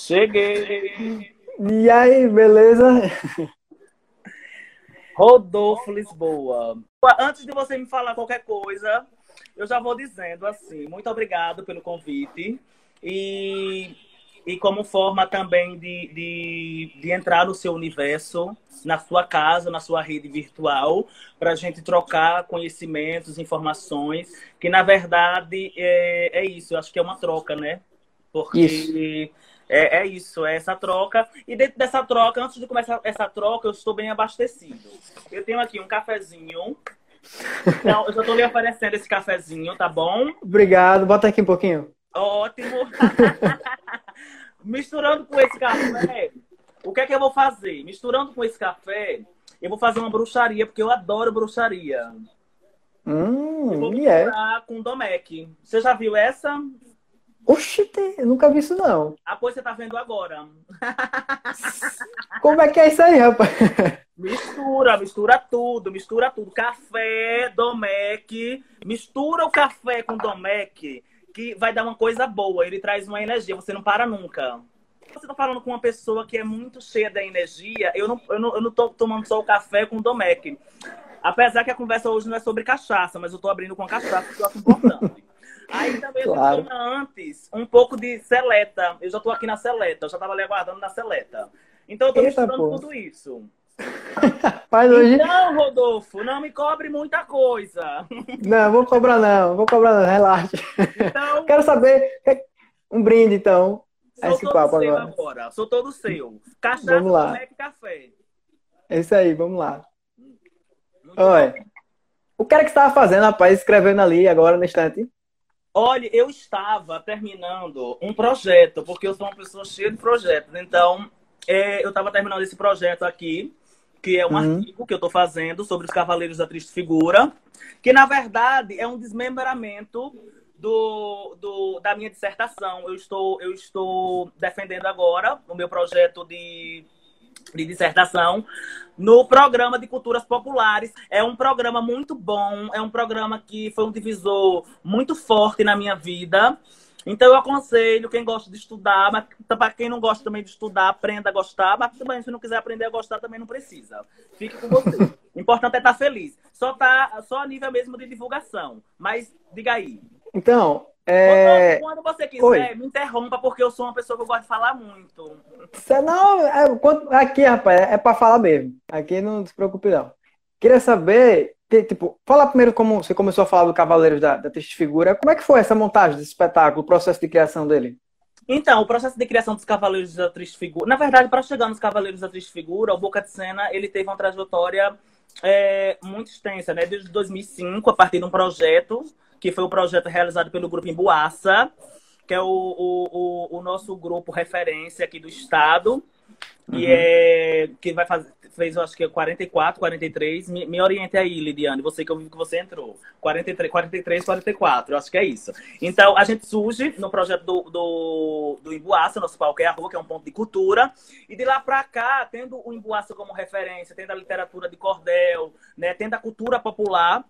Cheguei! E aí, beleza? Rodolfo Lisboa. Antes de você me falar qualquer coisa, eu já vou dizendo assim, muito obrigado pelo convite. E, e como forma também de, de, de entrar no seu universo, na sua casa, na sua rede virtual, para a gente trocar conhecimentos, informações, que na verdade é, é isso, eu acho que é uma troca, né? Porque isso. É, é isso, é essa troca. E dentro dessa troca, antes de começar essa troca, eu estou bem abastecido. Eu tenho aqui um cafezinho. Então, eu já estou lhe oferecendo esse cafezinho, tá bom? Obrigado. Bota aqui um pouquinho. Ótimo. Misturando com esse café, o que é que eu vou fazer? Misturando com esse café, eu vou fazer uma bruxaria, porque eu adoro bruxaria. Hum, eu vou misturar yeah. com Domec. Você já viu essa? Oxi, eu nunca vi isso não. Ah, pois você tá vendo agora. Como é que é isso aí, rapaz? Mistura, mistura tudo, mistura tudo. Café, Domec, mistura o café com Domec, que vai dar uma coisa boa. Ele traz uma energia, você não para nunca. Você tá falando com uma pessoa que é muito cheia da energia, eu não, eu não, eu não tô tomando só o café com Domec. Apesar que a conversa hoje não é sobre cachaça, mas eu tô abrindo com a cachaça, que eu acho importante. Aí também claro. eu antes um pouco de seleta. Eu já estou aqui na seleta, eu já estava ali aguardando na seleta. Então eu estou misturando pô. tudo isso. Mas hoje... Então, Rodolfo, não me cobre muita coisa. Não, vou cobrar não, vou cobrar não, relaxa. Então, Quero saber, um brinde então. Sou esse todo papo seu agora. agora. Sou todo seu. Cachaça, vamos lá. café. É isso aí, vamos lá. Oi. O que era que você estava fazendo, rapaz, escrevendo ali agora no instante? Olha, eu estava terminando um projeto, porque eu sou uma pessoa cheia de projetos. Então, é, eu estava terminando esse projeto aqui, que é um uhum. artigo que eu estou fazendo sobre os Cavaleiros da Triste Figura, que na verdade é um desmembramento do, do, da minha dissertação. Eu estou, eu estou defendendo agora o meu projeto de de dissertação no programa de culturas populares. É um programa muito bom, é um programa que foi um divisor muito forte na minha vida. Então eu aconselho quem gosta de estudar, mas para quem não gosta também de estudar, aprenda a gostar, mas também se não quiser aprender a gostar também não precisa. Fique com você. O importante é estar feliz. Só tá só a nível mesmo de divulgação. Mas diga aí. Então, é... Quando você quiser, Oi. me interrompa, porque eu sou uma pessoa que eu gosto de falar muito. Você não, é, aqui, rapaz, é para falar mesmo. Aqui não se preocupe, não. Queria saber, tipo, fala primeiro como você começou a falar do Cavaleiros da, da Triste Figura. Como é que foi essa montagem desse espetáculo, o processo de criação dele? Então, o processo de criação dos Cavaleiros da Triste Figura. Na verdade, para chegar nos Cavaleiros da Triste Figura, o Boca de Cena ele teve uma trajetória é, muito extensa, né? Desde 2005, a partir de um projeto que foi o um projeto realizado pelo Grupo Embuaça, que é o, o, o, nosso grupo referência aqui do Estado, que, uhum. é, que vai fazer, fez, acho que 44, 43. Me, me oriente aí, Lidiane, você que eu vi que você entrou. 43, 43, 44, eu acho que é isso. Então, a gente surge no projeto do, do, do Embuaça, nosso palco é a rua, que é um ponto de cultura. E de lá para cá, tendo o Embuaça como referência, tendo a literatura de cordel, né, tendo a cultura popular,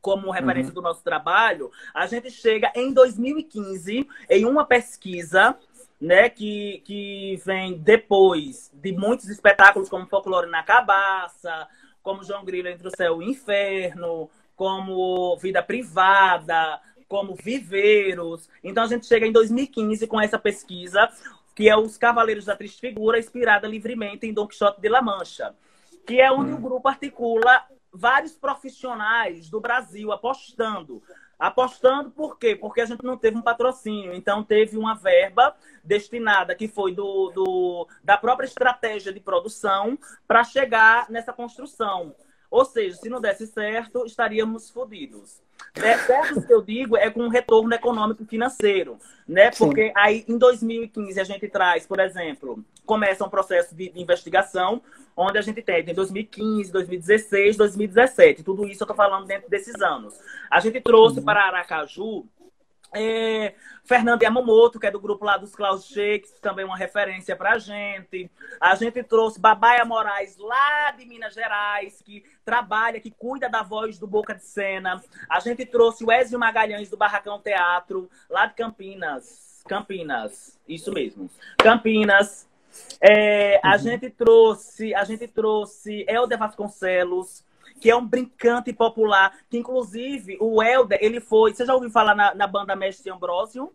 como referência uhum. do nosso trabalho, a gente chega em 2015 em uma pesquisa né, que, que vem depois de muitos espetáculos como Folclore na Cabaça, como João Grilo entre o céu e o inferno, como Vida Privada, como Viveiros. Então a gente chega em 2015 com essa pesquisa, que é Os Cavaleiros da Triste Figura, inspirada livremente em Don Quixote de La Mancha, que é onde uhum. o grupo articula vários profissionais do Brasil apostando. Apostando por quê? Porque a gente não teve um patrocínio. Então, teve uma verba destinada, que foi do, do da própria estratégia de produção, para chegar nessa construção. Ou seja, se não desse certo, estaríamos fodidos. Certo que eu digo é com um retorno econômico financeiro, né? Porque Sim. aí em 2015 a gente traz, por exemplo, começa um processo de, de investigação onde a gente tem em 2015, 2016, 2017. Tudo isso eu estou falando dentro desses anos. A gente trouxe uhum. para Aracaju é, Fernando Yamamoto, que é do grupo lá dos Klaus Shakes, também uma referência para a gente. A gente trouxe Babaia Moraes, lá de Minas Gerais, que trabalha, que cuida da voz do Boca de Cena. A gente trouxe o Ezio Magalhães, do Barracão Teatro, lá de Campinas Campinas, isso mesmo. Campinas. É, a uhum. gente trouxe, a gente trouxe Helder Vasconcelos, que é um brincante popular, que inclusive o Helder, ele foi, você já ouviu falar na, na banda Mestre Ambrósio?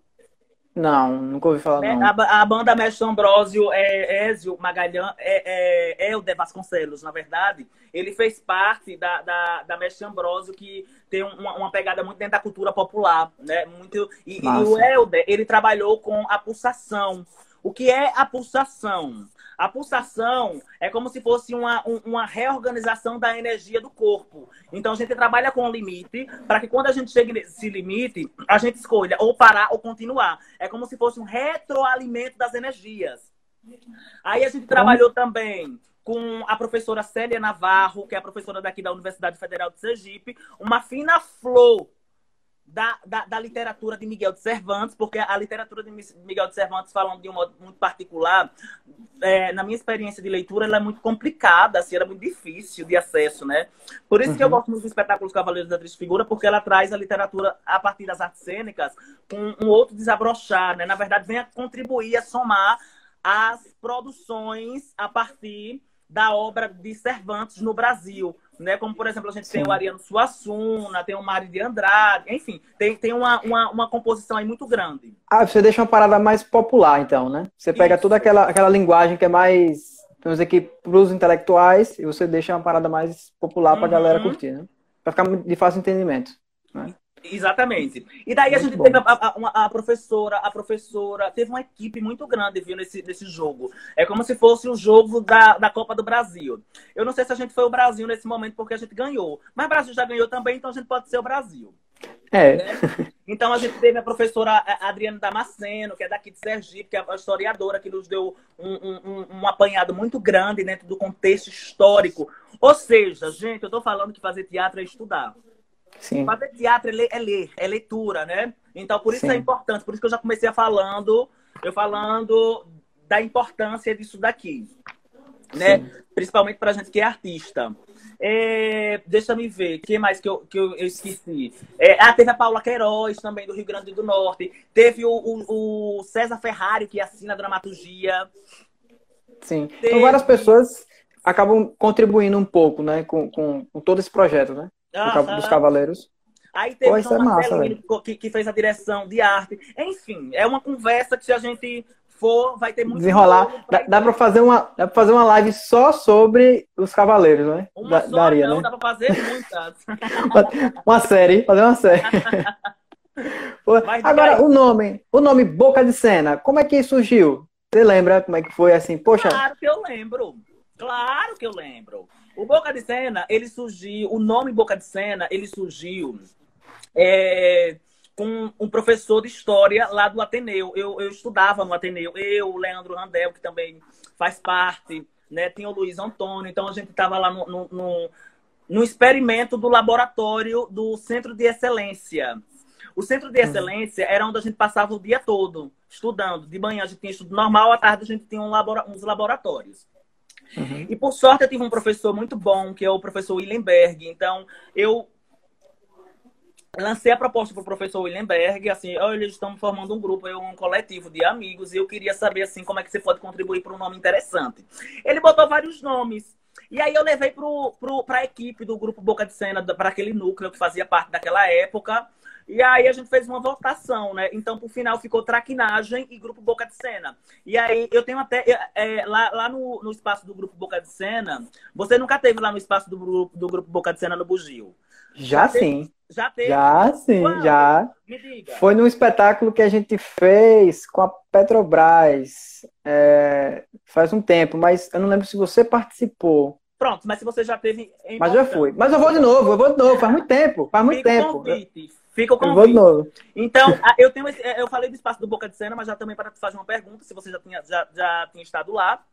Não, nunca ouvi falar é, não. A, a banda Mestre Ambrósio é Ézio Magalhães, é, é, De Vasconcelos, na verdade. Ele fez parte da, da, da Mestre Ambrósio, que tem uma, uma, pegada muito dentro da cultura popular, né? Muito, e, e o Helder, ele trabalhou com a pulsação. O que é a pulsação? A pulsação é como se fosse uma, uma reorganização da energia do corpo. Então a gente trabalha com o limite para que quando a gente chegue nesse limite, a gente escolha ou parar ou continuar. É como se fosse um retroalimento das energias. Aí a gente trabalhou também com a professora Célia Navarro, que é a professora daqui da Universidade Federal de Sergipe, uma fina flor da, da, da, literatura de Miguel de Cervantes, porque a literatura de Miguel de Cervantes, falando de um modo muito particular, é, na minha experiência de leitura, ela é muito complicada, assim, era muito difícil de acesso, né? Por isso uhum. que eu uhum. gosto muito do espetáculo Cavaleiros da Triste Figura, porque ela traz a literatura a partir das artes cênicas com um outro desabrochar, né? Na verdade, vem a contribuir, a somar as produções a partir da obra de Cervantes no Brasil né? Como, por exemplo, a gente Sim. tem o Ariano Suassuna, tem o Mário de Andrade, enfim, tem, tem uma, uma, uma, composição aí muito grande. Ah, você deixa uma parada mais popular, então, né? Você pega Isso. toda aquela, aquela linguagem que é mais, vamos dizer para os intelectuais, e você deixa uma parada mais popular para a uhum. galera curtir, né? Para ficar de fácil entendimento. Né? Exatamente. E daí muito a gente bom. teve a, a, a, professora, a professora teve uma equipe muito grande viu nesse, nesse jogo. É como se fosse o jogo da, da Copa do Brasil. Eu não sei se a gente foi o Brasil nesse momento porque a gente ganhou, mas o Brasil já ganhou também, então a gente pode ser o Brasil. É. Né? Então a gente teve a professora Adriana Damasceno, que é daqui de Sergipe, que é a historiadora que nos deu um, um, um apanhado muito grande dentro do contexto histórico. Ou seja, gente, eu estou falando que fazer teatro é estudar. Sim. Fazer teatro é ler, é ler, é leitura, né? Então, por isso é Sim. é importante. Por isso que eu já comecei a falando, eu falando da importância disso daqui. Né? Principalmente pra gente que é artista. É, deixa me ver, quem mais que eu, que eu, eu esqueci? É, ah, teve a Paula Queiroz também, do Rio Grande do Norte. Teve o, o, o César Ferrari, que assina a dramaturgia. Sim. Teve... Então, várias pessoas acabam contribuindo um pouco, né, com, com, com todo esse projeto, né? Dos Cavaleiros. Aí teve Pô, é massa, que, que fez a direção de arte. Enfim, é uma conversa que se a gente for, vai ter muito desenrolar. Dá, dá para fazer uma, dá para fazer uma live só sobre os cavaleiros, né? Uma só Daria, não, né? dá para fazer muitas. uma série, fazer uma série. Agora o nome, o nome Boca de Cena, como é que surgiu? Você lembra como é que foi assim? Poxa. Claro que eu lembro. Claro que eu lembro. O Boca de Cena, ele surgiu, o nome Boca de Cena, ele surgiu é, com um professor de história lá do Ateneu. Eu, eu estudava no Ateneu. Eu, o Leandro Randel, que também faz parte, né? Tinha o Luiz Antônio. Então a gente estava lá no, no, no, no experimento do laboratório do Centro de Excelência. O Centro de uhum. Excelência era onde a gente passava o dia todo estudando. De manhã a gente tinha estudo normal, à tarde a gente tinha um labora uns laboratórios. Uhum. E por sorte eu tive um professor muito bom, que é o professor Willenberg. Então, eu lancei a proposta para o professor Willenberg, assim, olha, estão formando um grupo, um coletivo de amigos, e eu queria saber, assim, como é que você pode contribuir para um nome interessante. Ele botou vários nomes. E aí eu levei para a equipe do grupo Boca de Cena, para aquele núcleo que fazia parte daquela época. E aí a gente fez uma votação, né? Então, por final, ficou Traquinagem e Grupo Boca de Cena. E aí eu tenho até. É, lá lá no, no espaço do Grupo Boca de Cena, você nunca teve lá no espaço do grupo, do grupo Boca de Cena no Bugio? Já, já sim. Teve, já teve? Já sim, Quando? já. Me diga. Foi num espetáculo que a gente fez com a Petrobras é, faz um tempo, mas eu não lembro se você participou. Pronto, mas se você já teve. Mas já foi. Mas eu vou de novo, eu vou de novo, faz muito tempo. Faz muito tempo. Convite. Fica o convite. Eu então, eu tenho esse, eu falei do espaço do Boca de Cena, mas já também para te fazer uma pergunta, se você já tinha, já, já tinha estado lá.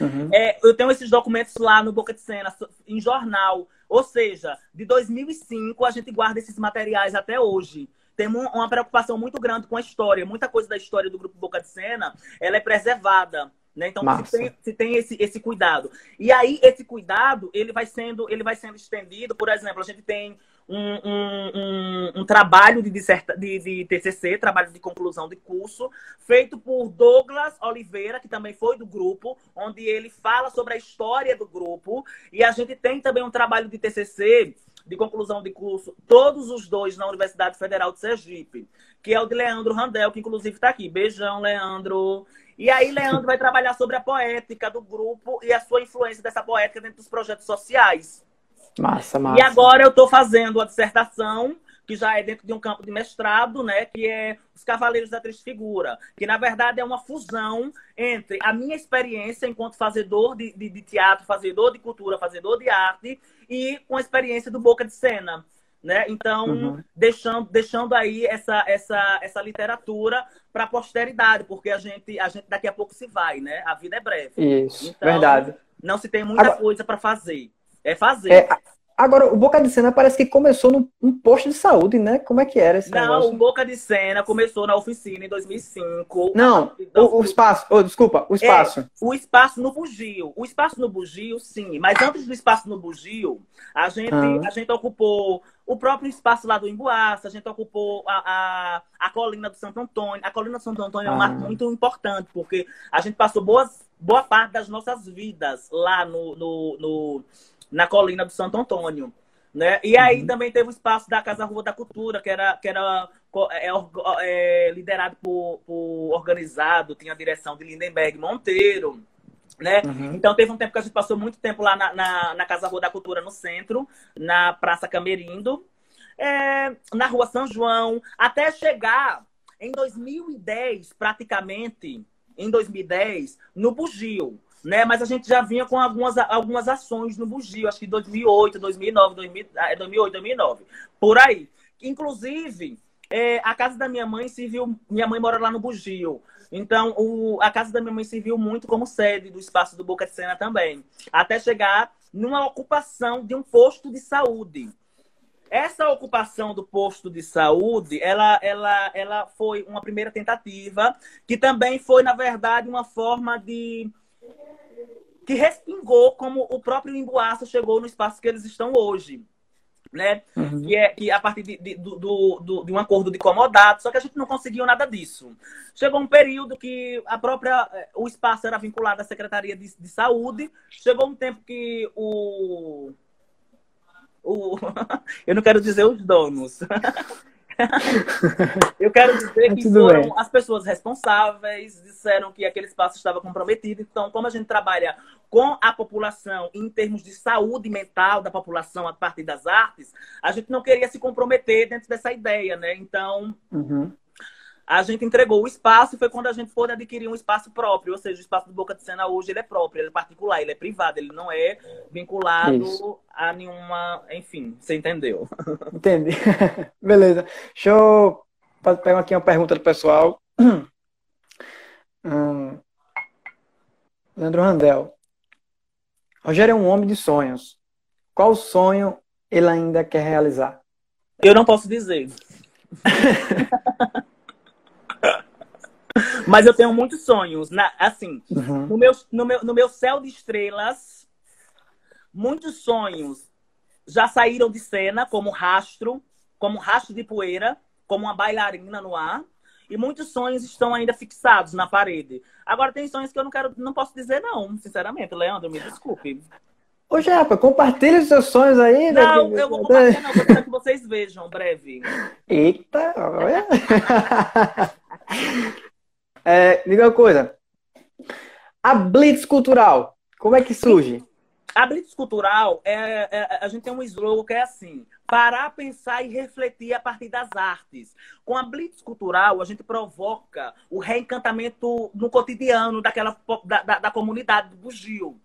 Uhum. É, eu tenho esses documentos lá no Boca de Cena, em jornal. Ou seja, de 2005 a gente guarda esses materiais até hoje. Tem uma preocupação muito grande com a história. Muita coisa da história do Grupo Boca de Cena, ela é preservada. Né? Então se tem, se tem, esse, esse cuidado. E aí, esse cuidado, ele vai sendo, ele vai sendo estendido. Por exemplo, a gente tem um, um, um, trabalho de, disserta, de, de TCC, trabalho de conclusão de curso, feito por Douglas Oliveira, que também foi do grupo, onde ele fala sobre a história do grupo. E a gente tem também um trabalho de TCC, de conclusão de curso, todos os dois na Universidade Federal de Sergipe, que é o de Leandro Randel, que inclusive está aqui. Beijão, Leandro. E aí, Leandro vai trabalhar sobre a poética do grupo e a sua influência dessa poética dentro dos projetos sociais. Massa, massa. E agora eu estou fazendo a dissertação, que já é dentro de um campo de mestrado, né? Que é Os Cavaleiros da Triste Figura. Que, na verdade, é uma fusão entre a minha experiência enquanto fazedor de, de, de teatro, fazedor de cultura, fazedor de arte, e com a experiência do Boca de Cena. Né? Então, uhum. deixando, deixando aí essa, essa, essa literatura para a posteridade, porque a gente, a gente daqui a pouco se vai, né? A vida é breve. Isso, então, verdade. Não se tem muita Agora... coisa para fazer. É fazer. É, agora, o Boca de Cena parece que começou num um posto de saúde, né? Como é que era esse Não, negócio? o Boca de Cena começou na oficina em 2005. Não, o, o, espaço. Oh, desculpa, o espaço. É, o espaço no Bugio. O espaço no Bugio, sim. Mas antes do espaço no Bugio, a gente, ah. a gente ocupou o próprio espaço lá do Emboaça, a gente ocupou a, a, a colina do Santo Antônio. A colina do Santo Antônio ah. é um marco muito importante, porque a gente passou boas, boa parte das nossas vidas lá no, no, no na colina do Santo Antônio. Né? E aí uhum. também teve o espaço da Casa Rua da Cultura, que era, que era é, é, liderado por, por, organizado, tinha a direção de Lindenberg Monteiro. Né? Uhum. Então teve um tempo que a gente passou muito tempo lá na, na, na Casa Rua da Cultura, no centro, na Praça Camerindo, é, na Rua São João, até chegar em 2010, praticamente, em 2010, no Bugio né? Mas a gente já vinha com algumas, algumas ações no Bugio, acho que 2008, 2009, 2000, 2008, 2009, por aí. Inclusive, é, a casa da minha mãe serviu, minha mãe mora lá no Bugio, então o, a casa da minha mãe serviu muito como sede do espaço do Boca de Cena também, até chegar numa ocupação de um posto de saúde. Essa ocupação do posto de saúde, ela, ela, ela foi uma primeira tentativa, que também foi, na verdade, uma forma de que respingou como o próprio Emboaça chegou no espaço que eles estão hoje. Né? Uhum. Que é que a partir de, de, do, do, de um acordo de comodato, só que a gente não conseguiu nada disso. Chegou um período que a própria eh, o espaço era vinculado à Secretaria de, de Saúde, chegou um tempo que o, o eu não quero dizer os donos, eu quero dizer que foram bem. as pessoas responsáveis, disseram que aquele espaço estava comprometido. Então, como a gente trabalha com a população em termos de saúde mental da população a partir das artes, a gente não queria se comprometer dentro dessa ideia, né? Então, uhum a gente entregou o espaço e foi quando a gente pôde adquirir um espaço próprio. Ou seja, o espaço do Boca de Cena hoje ele é próprio, ele é particular, ele é privado, ele não é vinculado Isso. a nenhuma. Enfim, você entendeu? Entendi. Beleza. Deixa eu pegar aqui uma pergunta do pessoal. Hum. Leandro Randel. Rogério é um homem de sonhos. Qual sonho ele ainda quer realizar? Eu não posso dizer. Mas eu tenho muitos sonhos. Na, assim, uhum. no, meu, no, meu, no meu céu de estrelas, muitos sonhos já saíram de cena, como rastro, como rastro de poeira, como uma bailarina no ar. E muitos sonhos estão ainda fixados na parede. Agora tem sonhos que eu não quero, não posso dizer não, sinceramente, Leandro, me desculpe. Ô, Japa, compartilha os seus sonhos aí. Né? Não, né? eu vou compartilhar, não, vou que vocês vejam, breve. Eita, olha. É, diga uma coisa. A Blitz Cultural, como é que surge? A Blitz Cultural, é, é, a gente tem um slogan que é assim: parar, pensar e refletir a partir das artes. Com a Blitz Cultural, a gente provoca o reencantamento no cotidiano daquela, da, da, da comunidade do Bugio.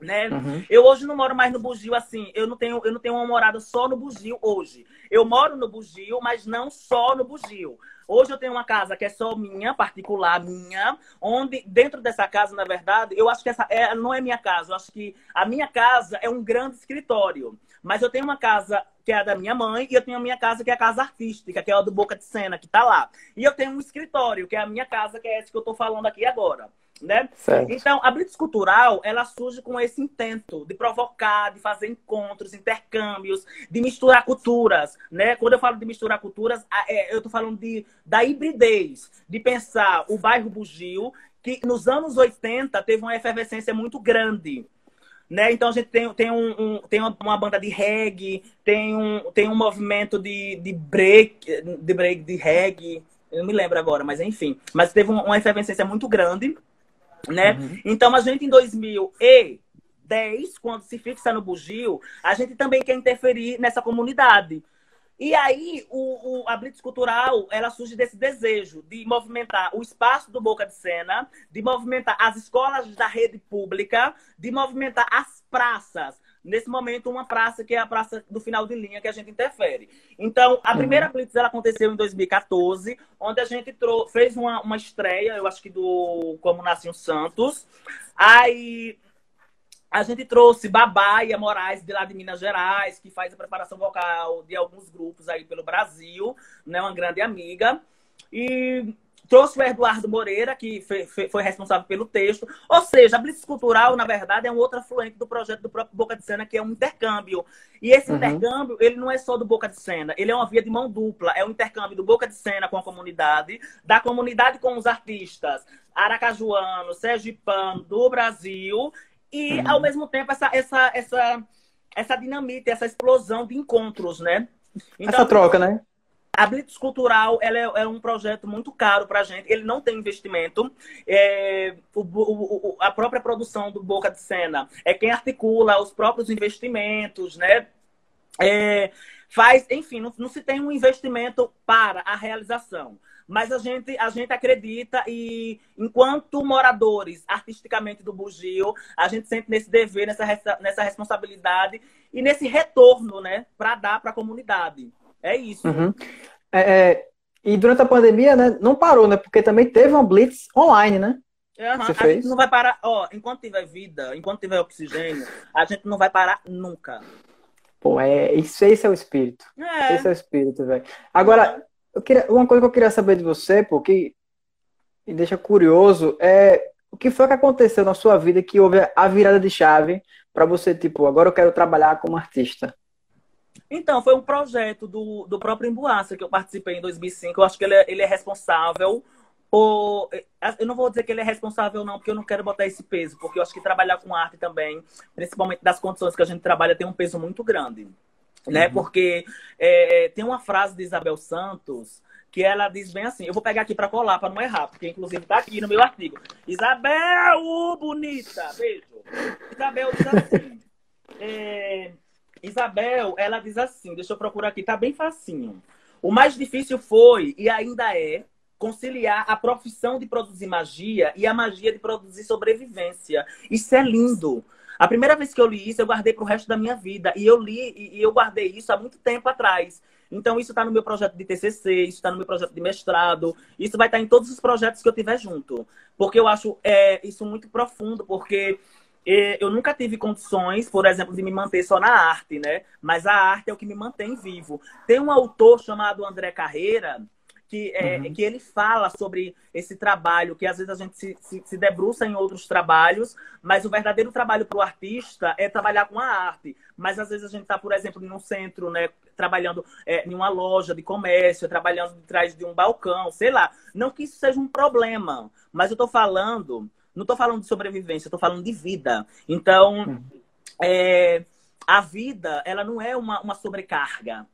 Né? Uhum. Eu hoje não moro mais no Bugio assim. Eu não tenho, eu não tenho uma morada só no Bugio hoje. Eu moro no Bugio, mas não só no Bugio. Hoje eu tenho uma casa que é só minha, particular minha, onde dentro dessa casa, na verdade, eu acho que essa é, não é minha casa. Eu acho que a minha casa é um grande escritório. Mas eu tenho uma casa que é a da minha mãe, e eu tenho a minha casa que é a casa artística, que é a do Boca de Cena, que tá lá. E eu tenho um escritório, que é a minha casa, que é essa que eu tô falando aqui agora. Né? Então, a blitz cultural, ela surge com esse intento de provocar, de fazer encontros, intercâmbios, de misturar culturas, né? Quando eu falo de misturar culturas, é, eu estou falando de, da hibridez, de pensar o bairro Bugio, que nos anos 80 teve uma efervescência muito grande, né? Então a gente tem, tem, um, um, tem uma, banda de reggae, tem um, tem um movimento de, de break, de break de reggae, eu não me lembro agora, mas enfim. Mas teve uma efervescência muito grande né? Uhum. Então a gente em 2010, quando se fixa no bugio, a gente também quer interferir nessa comunidade. E aí, o, o, a Blitz Cultural, ela surge desse desejo de movimentar o espaço do Boca de Cena, de movimentar as escolas da rede pública, de movimentar as praças, nesse momento, uma praça que é a praça do final de linha que a gente interfere. Então, a primeira uhum. Blitz ela aconteceu em 2014, onde a gente fez uma, uma estreia, eu acho que do Como Nasce Santos. Aí a gente trouxe Babaia Moraes, de lá de Minas Gerais, que faz a preparação vocal de alguns grupos aí pelo Brasil, né? Uma grande amiga. E Trouxe o Eduardo Moreira, que foi responsável pelo texto. Ou seja, a Blitz Cultural, na verdade, é um outro afluente do projeto do próprio Boca de Cena, que é um intercâmbio. E esse uhum. intercâmbio, ele não é só do Boca de Cena, ele é uma via de mão dupla. É um intercâmbio do Boca de Cena com a comunidade, da comunidade com os artistas aracajuanos, sergipano, do Brasil, e, uhum. ao mesmo tempo, essa, essa, essa, essa dinamite, essa explosão de encontros, né? Então, essa troca, né? A Blitz Cultural ela é, é, um projeto muito caro para a gente. Ele não tem investimento. É, o, o, a própria produção do Boca de Cena é quem articula os próprios investimentos, né? É, faz, enfim, não, não se tem um investimento para a realização. Mas a gente, a gente acredita e, enquanto moradores artisticamente do Bugio, a gente sente nesse dever, nessa, nessa responsabilidade e nesse retorno, né, para dar para a comunidade. É isso. Uhum. É, é, e durante a pandemia, né, não parou, né? Porque também teve uma blitz online, né? Uhum. Você a fez? gente não vai parar, ó, enquanto tiver vida, enquanto tiver oxigênio, a gente não vai parar nunca. Pô, é, isso, esse é o espírito. É. Esse é o espírito, velho. Agora, eu queria, uma coisa que eu queria saber de você, porque me deixa curioso, é o que foi que aconteceu na sua vida que houve a virada de chave para você, tipo, agora eu quero trabalhar como artista? Então, foi um projeto do, do próprio Embuaça que eu participei em 2005. Eu acho que ele é, ele é responsável por... Eu não vou dizer que ele é responsável, não, porque eu não quero botar esse peso, porque eu acho que trabalhar com arte também, principalmente das condições que a gente trabalha, tem um peso muito grande. Né? Uhum. Porque é, tem uma frase de Isabel Santos que ela diz bem assim, eu vou pegar aqui para colar, para não errar, porque inclusive está aqui no meu artigo. Isabel, bonita! Beijo! Isabel diz assim... É, Isabel, ela diz assim, deixa eu procurar aqui, tá bem facinho. O mais difícil foi e ainda é conciliar a profissão de produzir magia e a magia de produzir sobrevivência. Isso é lindo. A primeira vez que eu li isso, eu guardei para o resto da minha vida. E eu li e eu guardei isso há muito tempo atrás. Então, isso está no meu projeto de TCC, isso está no meu projeto de mestrado, isso vai estar tá em todos os projetos que eu tiver junto. Porque eu acho é, isso muito profundo, porque eu nunca tive condições, por exemplo, de me manter só na arte, né? Mas a arte é o que me mantém vivo. Tem um autor chamado André Carreira, que, é, uhum. que ele fala sobre esse trabalho, que às vezes a gente se, se, se debruça em outros trabalhos, mas o verdadeiro trabalho para o artista é trabalhar com a arte. Mas às vezes a gente está, por exemplo, em um centro, né, trabalhando é, em uma loja de comércio, trabalhando de trás de um balcão, sei lá. Não que isso seja um problema, mas eu estou falando não estou falando de sobrevivência, estou falando de vida. Então, hum. é, a vida, ela não é uma, uma sobrecarga.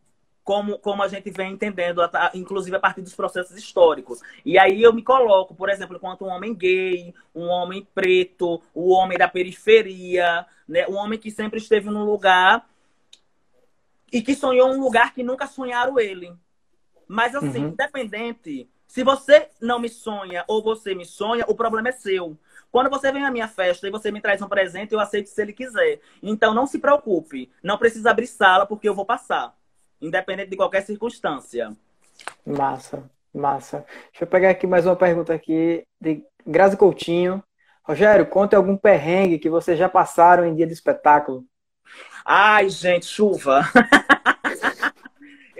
Como, como a gente vem entendendo, inclusive a partir dos processos históricos. E aí eu me coloco, por exemplo, enquanto um homem gay, um homem preto, o um homem da periferia, né? um homem que sempre esteve num lugar e que sonhou um lugar que nunca sonharam ele. Mas assim, uhum. independente, se você não me sonha ou você me sonha, o problema é seu. Quando você vem à minha festa e você me traz um presente, eu aceito se ele quiser. Então não se preocupe, não precisa abrir sala porque eu vou passar, independente de qualquer circunstância. Massa, massa. Deixa eu pegar aqui mais uma pergunta aqui de Grazi Coutinho. Rogério, conte algum perrengue que vocês já passaram em dia de espetáculo. Ai, gente, chuva.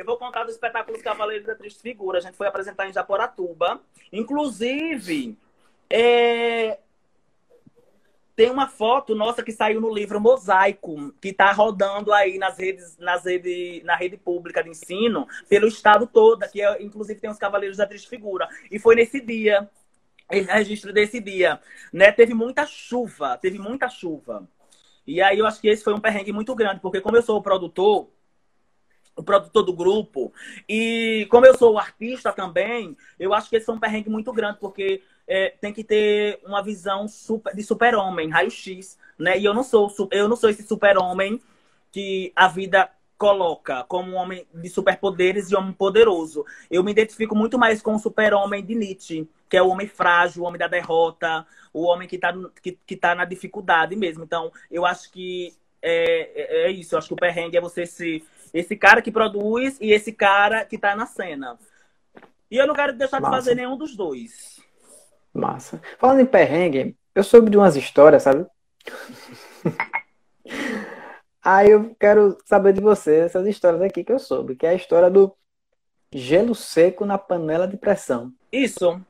vou contar do espetáculo Cavaleiros da Triste Figura. A gente foi apresentar em Japoratuba. Inclusive, é, tem uma foto nossa que saiu no livro Mosaico, que está rodando aí nas redes, nas rede, na rede pública de ensino, pelo estado todo, que é, inclusive tem os Cavaleiros da Triste Figura. E foi nesse dia, esse registro desse dia. Né? Teve muita chuva, teve muita chuva. E aí eu acho que esse foi um perrengue muito grande, porque como eu sou o produtor, o produtor do grupo, e como eu sou artista também, eu acho que esse foi um perrengue muito grande, porque é, tem que ter uma visão super, de super-homem, raio-x, né? E eu não sou eu não sou esse super-homem que a vida coloca como um homem de superpoderes e homem poderoso. Eu me identifico muito mais com o super-homem de Nietzsche, que é o homem frágil, o homem da derrota, o homem que está que, que tá na dificuldade mesmo. Então, eu acho que é, é, é isso. Eu acho que o perrengue é você ser esse cara que produz e esse cara que está na cena. E eu não quero deixar Massa. de fazer nenhum dos dois. Massa. Falando em perrengue, eu soube de umas histórias, sabe? Aí eu quero saber de você essas histórias aqui que eu soube, que é a história do gelo seco na panela de pressão. Isso.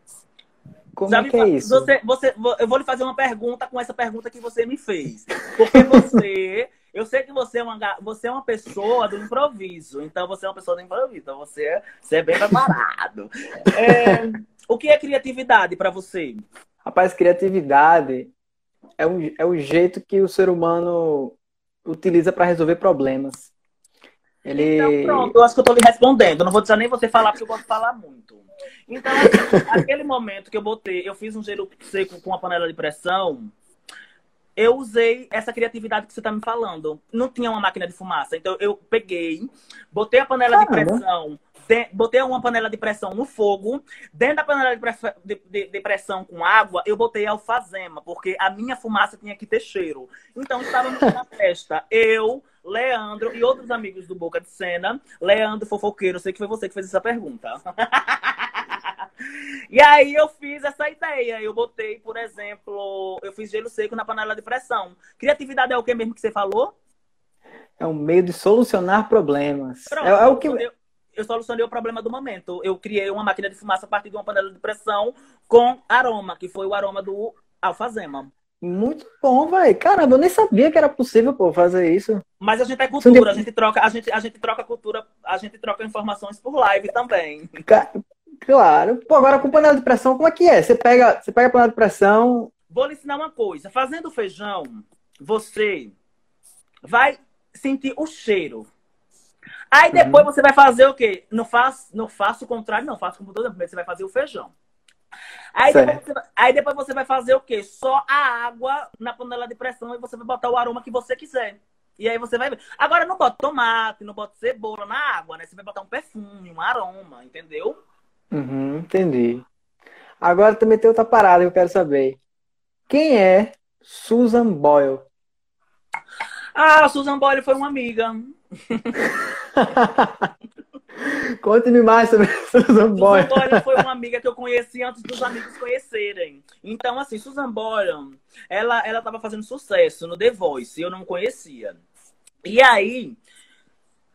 Como Já é que é isso? Você, você, eu vou lhe fazer uma pergunta com essa pergunta que você me fez. Porque você, eu sei que você é uma, você é uma pessoa do improviso. Então você é uma pessoa do improviso. Então você, é, você é bem preparado. É, o que é criatividade para você? Rapaz, criatividade é o, é o jeito que o ser humano utiliza para resolver problemas. Ele... Então, pronto, eu acho que eu estou lhe respondendo. Não vou deixar nem você falar, porque eu gosto de falar muito. Então, assim, aquele momento que eu botei, eu fiz um gelo seco com uma panela de pressão, eu usei essa criatividade que você está me falando. Não tinha uma máquina de fumaça. Então, eu peguei, botei a panela Caramba. de pressão botei uma panela de pressão no fogo. Dentro da panela de, de, de, pressão com água, eu botei alfazema, porque a minha fumaça tinha que ter cheiro. Então, estávamos na festa. Eu, Leandro e outros amigos do Boca de Cena. Leandro Fofoqueiro, sei que foi você que fez essa pergunta. e aí eu fiz essa ideia. Eu botei, por exemplo, eu fiz gelo seco na panela de pressão. Criatividade é o que mesmo que você falou? É um meio de solucionar problemas. Pronto, é, é o que eu, eu solucionei o problema do momento. Eu criei uma máquina de fumaça a partir de uma panela de pressão com aroma, que foi o aroma do alfazema. Muito bom, velho. Caramba, eu nem sabia que era possível, pô, fazer isso. Mas a gente é cultura, a gente troca, a gente, a gente troca cultura, a gente troca informações por live também. Claro. Pô, agora com panela de pressão, como é que é? Você pega, você pega a panela de pressão. Vou lhe ensinar uma coisa. Fazendo feijão, você vai sentir o cheiro. Aí depois uhum. você vai fazer o quê? Não faço, não faço o contrário, não faço como todo mundo. Você vai fazer o feijão. Aí depois, você, aí depois, você, vai fazer o quê? Só a água na panela de pressão e você vai botar o aroma que você quiser. E aí você vai ver. Agora não bota tomate, não bota cebola na água, né? Você vai botar um perfume, um aroma, entendeu? Uhum, entendi. Agora também tem outra parada que eu quero saber. Quem é Susan Boyle? Ah, Susan Boyle foi uma amiga. Conte-me mais sobre Susan Boyle. Susan Boyle foi uma amiga que eu conheci antes dos amigos conhecerem. Então, assim, Susan Boyle, ela, ela tava fazendo sucesso no The Voice, eu não conhecia. E aí,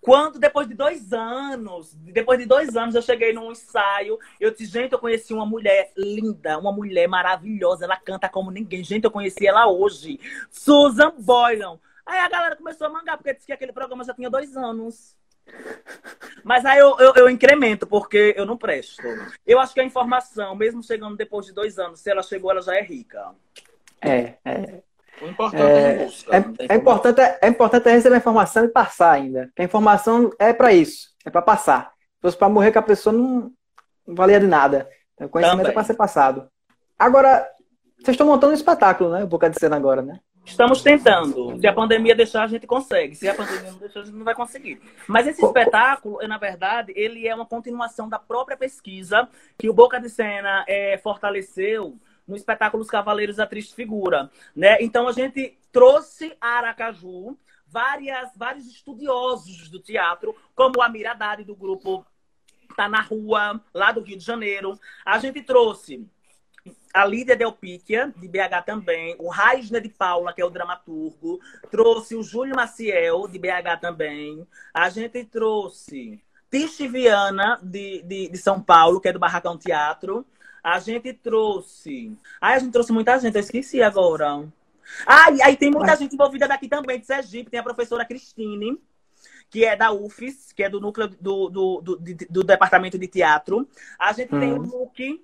quando, depois de dois anos, depois de dois anos, eu cheguei num ensaio, eu disse, gente, eu conheci uma mulher linda, uma mulher maravilhosa, ela canta como ninguém. Gente, eu conheci ela hoje. Susan Boyle. Aí a galera começou a mangar, porque disse que aquele programa já tinha dois anos. Mas aí eu, eu, eu, incremento, porque eu não presto. Eu acho que a informação, mesmo chegando depois de dois anos, se ela chegou, ela já é rica. É, é. O importante é, é, é, é importante, é, é importante receber a informação e passar ainda. a informação é para isso, é para passar. Se fosse para morrer com a pessoa, não, não valia de nada. O conhecimento Também. é para ser passado. Agora, vocês estão montando um espetáculo, né? O Boca de Cena agora, né? Estamos tentando. Se a pandemia deixar, a gente consegue. Se a pandemia não deixar, a gente não vai conseguir. Mas esse espetáculo, na verdade, ele é uma continuação da própria pesquisa que o Boca de Cena é, fortaleceu no espetáculo Os Cavaleiros da Triste Figura. Né? Então, a gente trouxe a Aracaju várias, vários estudiosos do teatro, como o Amir Haddad, do grupo Tá na Rua, lá do Rio de Janeiro. A gente trouxe a Lídia Delpíquia, de BH também, o Raisner de Paula, que é o dramaturgo, trouxe o Júlio Maciel, de BH também, a gente trouxe Tiche Viana, de, de, de São Paulo, que é do Barracão Teatro, a gente trouxe... Ai, a gente trouxe muita gente, eu esqueci agora. E aí tem muita gente envolvida daqui também, de Sergipe. Tem a professora Cristine, que é da UFES, que é do núcleo do, do, do, do, do departamento de teatro. A gente tem o Hum. Luke.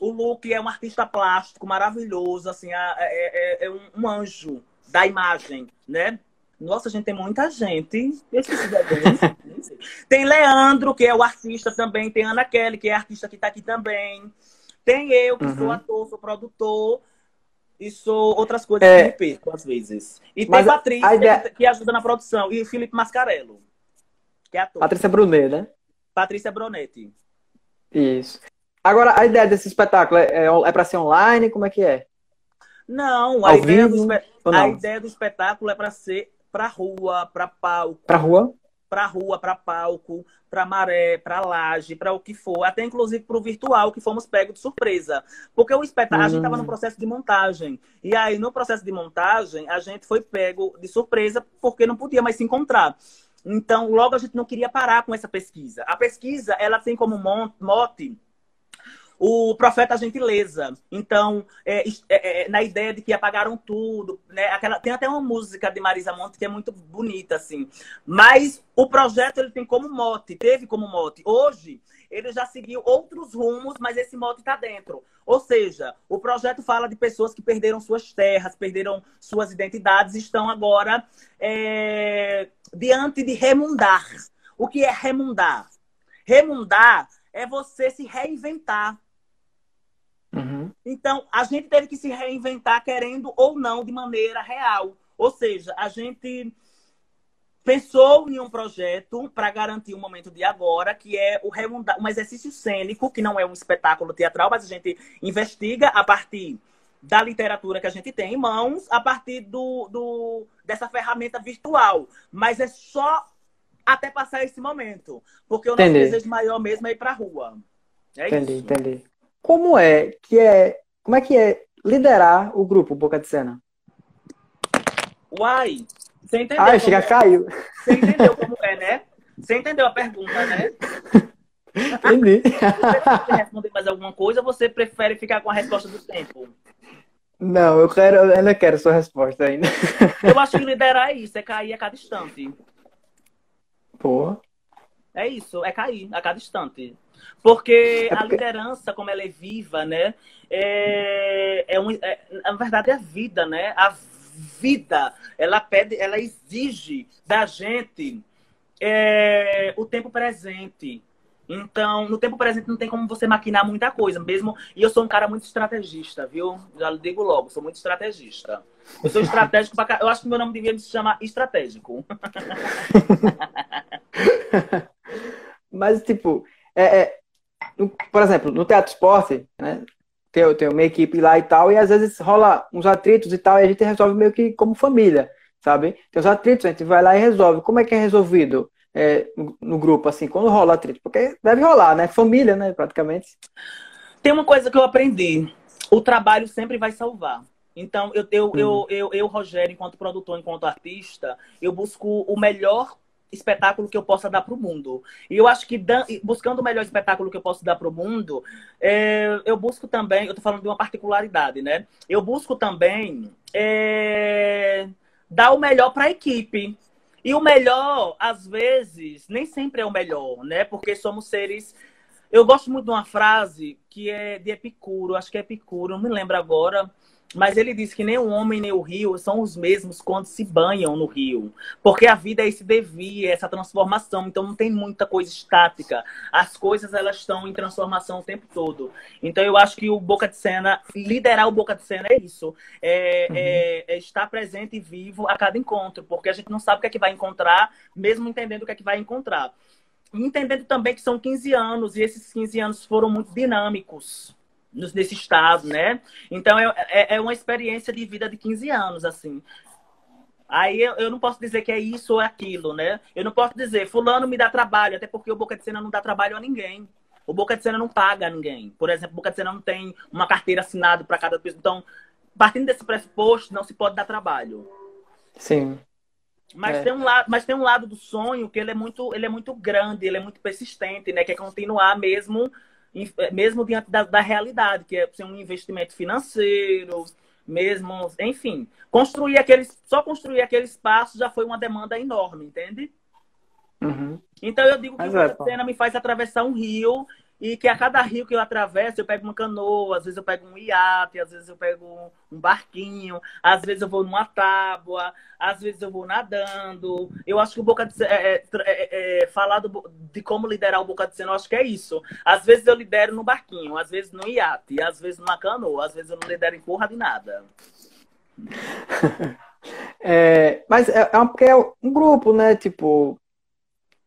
O Luke é um artista plástico maravilhoso, assim, é, é- é um, um anjo da imagem, né? Nossa, a gente tem muita gente. Nem sei. Tem Leandro, que é o artista também. Tem Ana Kelly, que é artista que está aqui também. Tem eu, que sou Uhum. ator, sou produtor. E sou outras coisas É. que me perco, às vezes. E tem Mas a- Patrícia, ideia- que, ajuda na produção. E Felipe Mascarello, que é ator. Patrícia Brunet, né? Patrícia Bronetti. Isso. Agora, a ideia desse espetáculo é, é, é para ser online? Como é que é? Não, a Ao ideia, do, espe- a ideia do espetáculo é para ser pra rua, pra palco, Pra rua? Pra rua, pra palco, pra maré, pra laje, pra o que for, até inclusive pro virtual, que fomos pegos de surpresa. Porque o espetáculo, a gente tava Hum. no processo de montagem. E aí, no processo de montagem, a gente foi pego de surpresa porque não podia mais se encontrar. Então, logo a gente não queria parar com essa pesquisa. A pesquisa, ela tem como mote o profeta gentileza. Então, é, é, é, na ideia de que apagaram tudo, né? Aquela, tem até uma música de Marisa Monte que é muito bonita, assim. Mas o projeto ele tem como mote, teve como mote. Hoje, ele já seguiu outros rumos, mas esse mote está dentro. Ou seja, o projeto fala de pessoas que perderam suas terras, perderam suas identidades, estão agora é, diante de remundar. O que é remundar? Remundar é você se reinventar. Uhum. Então, a gente teve que se reinventar, querendo ou não, de maneira real. Ou seja, a gente pensou em um projeto para garantir o momento de agora, que é o um exercício cênico, que não é um espetáculo teatral, mas a gente investiga a partir da literatura que a gente tem em mãos, a partir do, do dessa ferramenta virtual. Mas é só até passar esse momento. Porque o nosso Entendi. desejo maior mesmo é ir para a rua. É Entendi, isso. entendi. Como é que é, como é que é liderar o grupo Boca de Cena? Uai, você entendeu? Ai, chega, é? caiu. Você entendeu como é, né? Você entendeu a pergunta, né? Entendi. Você responder mais alguma coisa ou você prefere ficar com a resposta do tempo? Não, eu quero, eu ainda quero sua resposta ainda. Eu acho que liderar é isso, é cair a cada instante. Porra. É isso, é cair a cada instante. Porque É a liderança, como ela é viva, né? É, é, um, é na verdade, é a vida, né? A vida, ela pede, ela exige da gente é, o tempo presente. Então, no tempo presente não tem como você maquinar muita coisa, mesmo. E eu sou um cara muito estrategista, viu? Já digo logo, sou muito estrategista. Eu sou estratégico pra Eu acho que meu nome devia se chamar estratégico. Mas, tipo, é, é, no- por exemplo, no Teatro Esporte, né? Tem, tem uma equipe lá e tal, e às vezes rola uns atritos e tal, e a gente resolve meio que como família, sabe? Tem os atritos, a gente vai lá e resolve. Como é que é resolvido é, no, no grupo, assim, quando rola atrito? Porque deve rolar, né? Família, né? Praticamente. Tem uma coisa que eu aprendi. O trabalho sempre vai salvar. Então, eu, eu, eu, eu, eu, Rogério, enquanto produtor, enquanto artista, eu busco o melhor espetáculo que eu possa dar para o mundo. E eu acho que buscando o melhor espetáculo que eu posso dar para o mundo, é, eu busco também, eu estou falando de uma particularidade, né? Eu busco também é, dar o melhor para a equipe. E o melhor, às vezes, nem sempre é o melhor, né? Porque somos seres eu gosto muito de uma frase que é de Epicuro, acho que é Epicuro, não me lembro agora, mas ele diz que nem o homem nem o rio são os mesmos quando se banham no rio. Porque a vida é esse devir, é essa transformação, então não tem muita coisa estática. As coisas elas estão em transformação o tempo todo. Então eu acho que o Boca de Cena, liderar o Boca de Cena é isso. É, Uhum. é- é estar presente e vivo a cada encontro, porque a gente não sabe o que é que vai encontrar, mesmo entendendo o que é que vai encontrar entendendo também que são 15 anos e esses 15 anos foram muito dinâmicos nesse estado, né? Então é, é, uma experiência de vida de 15 anos, assim. Aí eu, eu não posso dizer que é isso ou é aquilo, né? Eu não posso dizer, fulano me dá trabalho, até porque o Boca de Cena não dá trabalho a ninguém. O Boca de Cena não paga a ninguém. Por exemplo, o Boca de Cena não tem uma carteira assinada para cada pessoa. Então, partindo desse pressuposto, não se pode dar trabalho. Sim. Mas, É. tem um lado, mas tem um lado do sonho que ele é muito, ele é muito grande, ele é muito persistente, né? Que é continuar mesmo, mesmo diante da, da realidade, que é ser um investimento financeiro, mesmo, enfim, construir aqueles, só construir aquele espaço já foi uma demanda enorme, entende? Uhum. Então eu digo que Mas é, cena me faz atravessar um rio e que a cada rio que eu atravesso, eu pego uma canoa, às vezes eu pego um iate, às vezes eu pego um barquinho, às vezes eu vou numa tábua, às vezes eu vou nadando. Eu acho que o Boca de Cena, é, é, é, é, falar do, de como liderar o Boca de Cena, eu acho que é isso. Às vezes eu lidero no barquinho, às vezes no iate, às vezes numa canoa, às vezes eu não lidero em porra de nada. É, mas é, é, porque é um grupo, né? Tipo,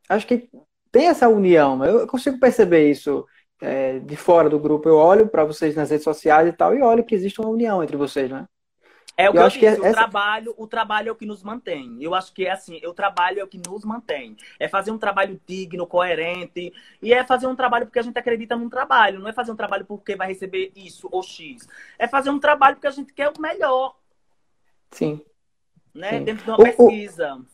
acho que tem essa união. Eu consigo perceber isso é, de fora do grupo. Eu olho para vocês nas redes sociais e tal, e olho que existe uma união entre vocês, né? É o que eu, eu acho disse, que é, o, trabalho, o trabalho é o que nos mantém. Eu acho que é assim, o trabalho é o que nos mantém. É fazer um trabalho digno, coerente, e é fazer um trabalho porque a gente acredita num trabalho. Não é fazer um trabalho porque vai receber isso ou X. É fazer um trabalho porque a gente quer o melhor. Sim. Né? Sim. Dentro de uma o, pesquisa. O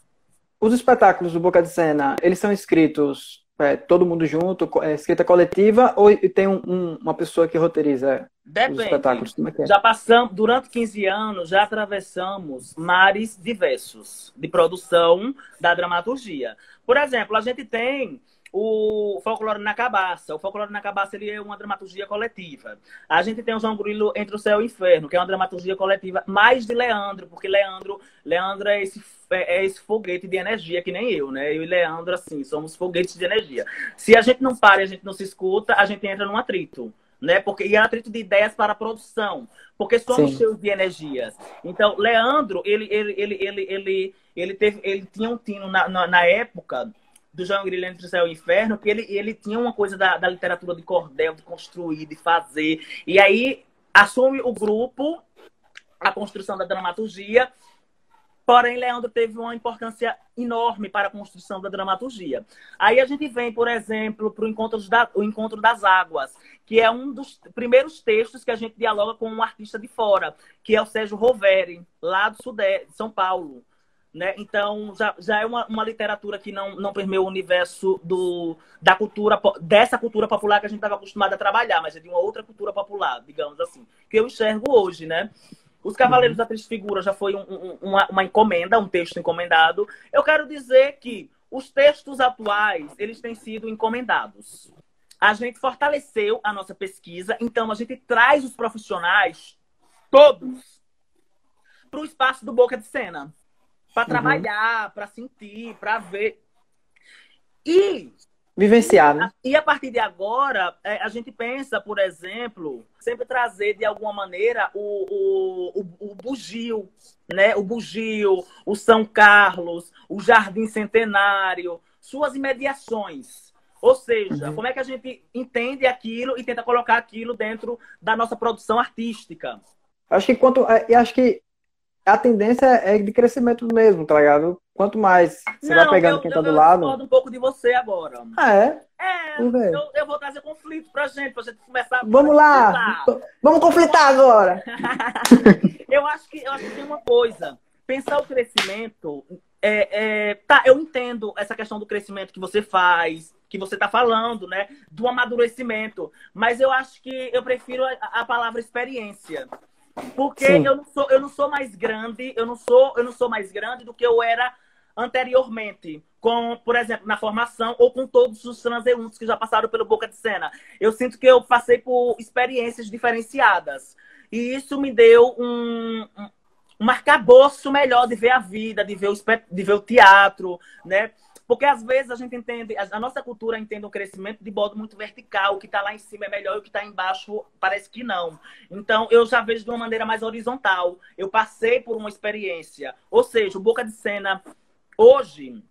os espetáculos do Boca de Cena, eles são escritos é, todo mundo junto, é, escrita coletiva, ou tem um, um, uma pessoa que roteiriza Depende. os espetáculos? É é? Já passamos, durante 15 anos, já atravessamos mares diversos de produção da dramaturgia. Por exemplo, a gente tem o Folclore na Cabaça. O Folclore na Cabaça ele é uma dramaturgia coletiva. A gente tem o João Grilo Entre o Céu e o Inferno, que é uma dramaturgia coletiva mais de Leandro, porque Leandro, Leandro é esse, é, é esse foguete de energia que nem eu, né? Eu e Leandro, assim, somos foguetes de energia. Se a gente não para a gente não se escuta, a gente entra num atrito. Né? Porque, e é atrito de ideias para a produção, porque somos Sim. cheios de energias. Então, Leandro, ele, ele, ele, ele, ele, ele, teve, ele tinha um tino na, na, na época do João Grilo entre o céu e o inferno, que ele, ele tinha uma coisa da, da literatura de cordel, de construir, de fazer. E aí assume o grupo, a construção da dramaturgia. Porém, Leandro teve uma importância enorme para a construção da dramaturgia. Aí a gente vem, por exemplo, para o encontro, o encontro das Águas, que é um dos primeiros textos que a gente dialoga com um artista de fora, que é o Sérgio Roveri, lá do Sudeste, São Paulo. Né? Então, já, já é uma, uma literatura que não, não permeia o universo do, da cultura, dessa cultura popular que a gente estava acostumado a trabalhar, mas é de uma outra cultura popular, digamos assim, que eu enxergo hoje, né? Os Cavaleiros uhum. da Triste Figura já foi um, um, uma, uma encomenda, um texto encomendado. Eu quero dizer que os textos atuais, eles têm sido encomendados. A gente fortaleceu a nossa pesquisa, então a gente traz os profissionais todos para o espaço do Boca de Cena para uhum. trabalhar, para sentir, para ver. E vivenciar, né? E a partir de agora, é, a gente pensa, por exemplo, sempre trazer de alguma maneira o, o, o, o bugio, né? O bugio, o São Carlos, o Jardim Centenário, suas imediações. Ou seja, uhum. como é que a gente entende aquilo e tenta colocar aquilo dentro da nossa produção artística? Acho que quanto, é, acho que a tendência é de crescimento mesmo, tá ligado? Quanto mais você não, vai pegando eu, quem tá do lado. Eu um pouco de você agora. Ah, é? É, eu, eu, vou trazer conflito pra gente, pra gente começar Vamos lá! Vamos conflitar agora! eu, acho que, eu acho que tem uma coisa. Pensar o crescimento. É, é, tá, eu entendo essa questão do crescimento que você faz, que você está falando, né? Do amadurecimento. Mas eu acho que eu prefiro a, a palavra experiência. Porque eu não, sou, eu não sou mais grande, eu não sou, eu não sou mais grande do que eu era anteriormente, com, por exemplo, na formação ou com todos os transeuntes que já passaram pelo Boca de Cena. Eu sinto que eu passei por experiências diferenciadas. E isso me deu um, um, um arcabouço melhor de ver a vida, de ver o, de ver o teatro, né? Porque às vezes a gente entende, a nossa cultura entende o crescimento de modo muito vertical, o que está lá em cima é melhor e o que está embaixo parece que não. Então eu já vejo de uma maneira mais horizontal. Eu passei por uma experiência. Ou seja, o Boca de Cena hoje,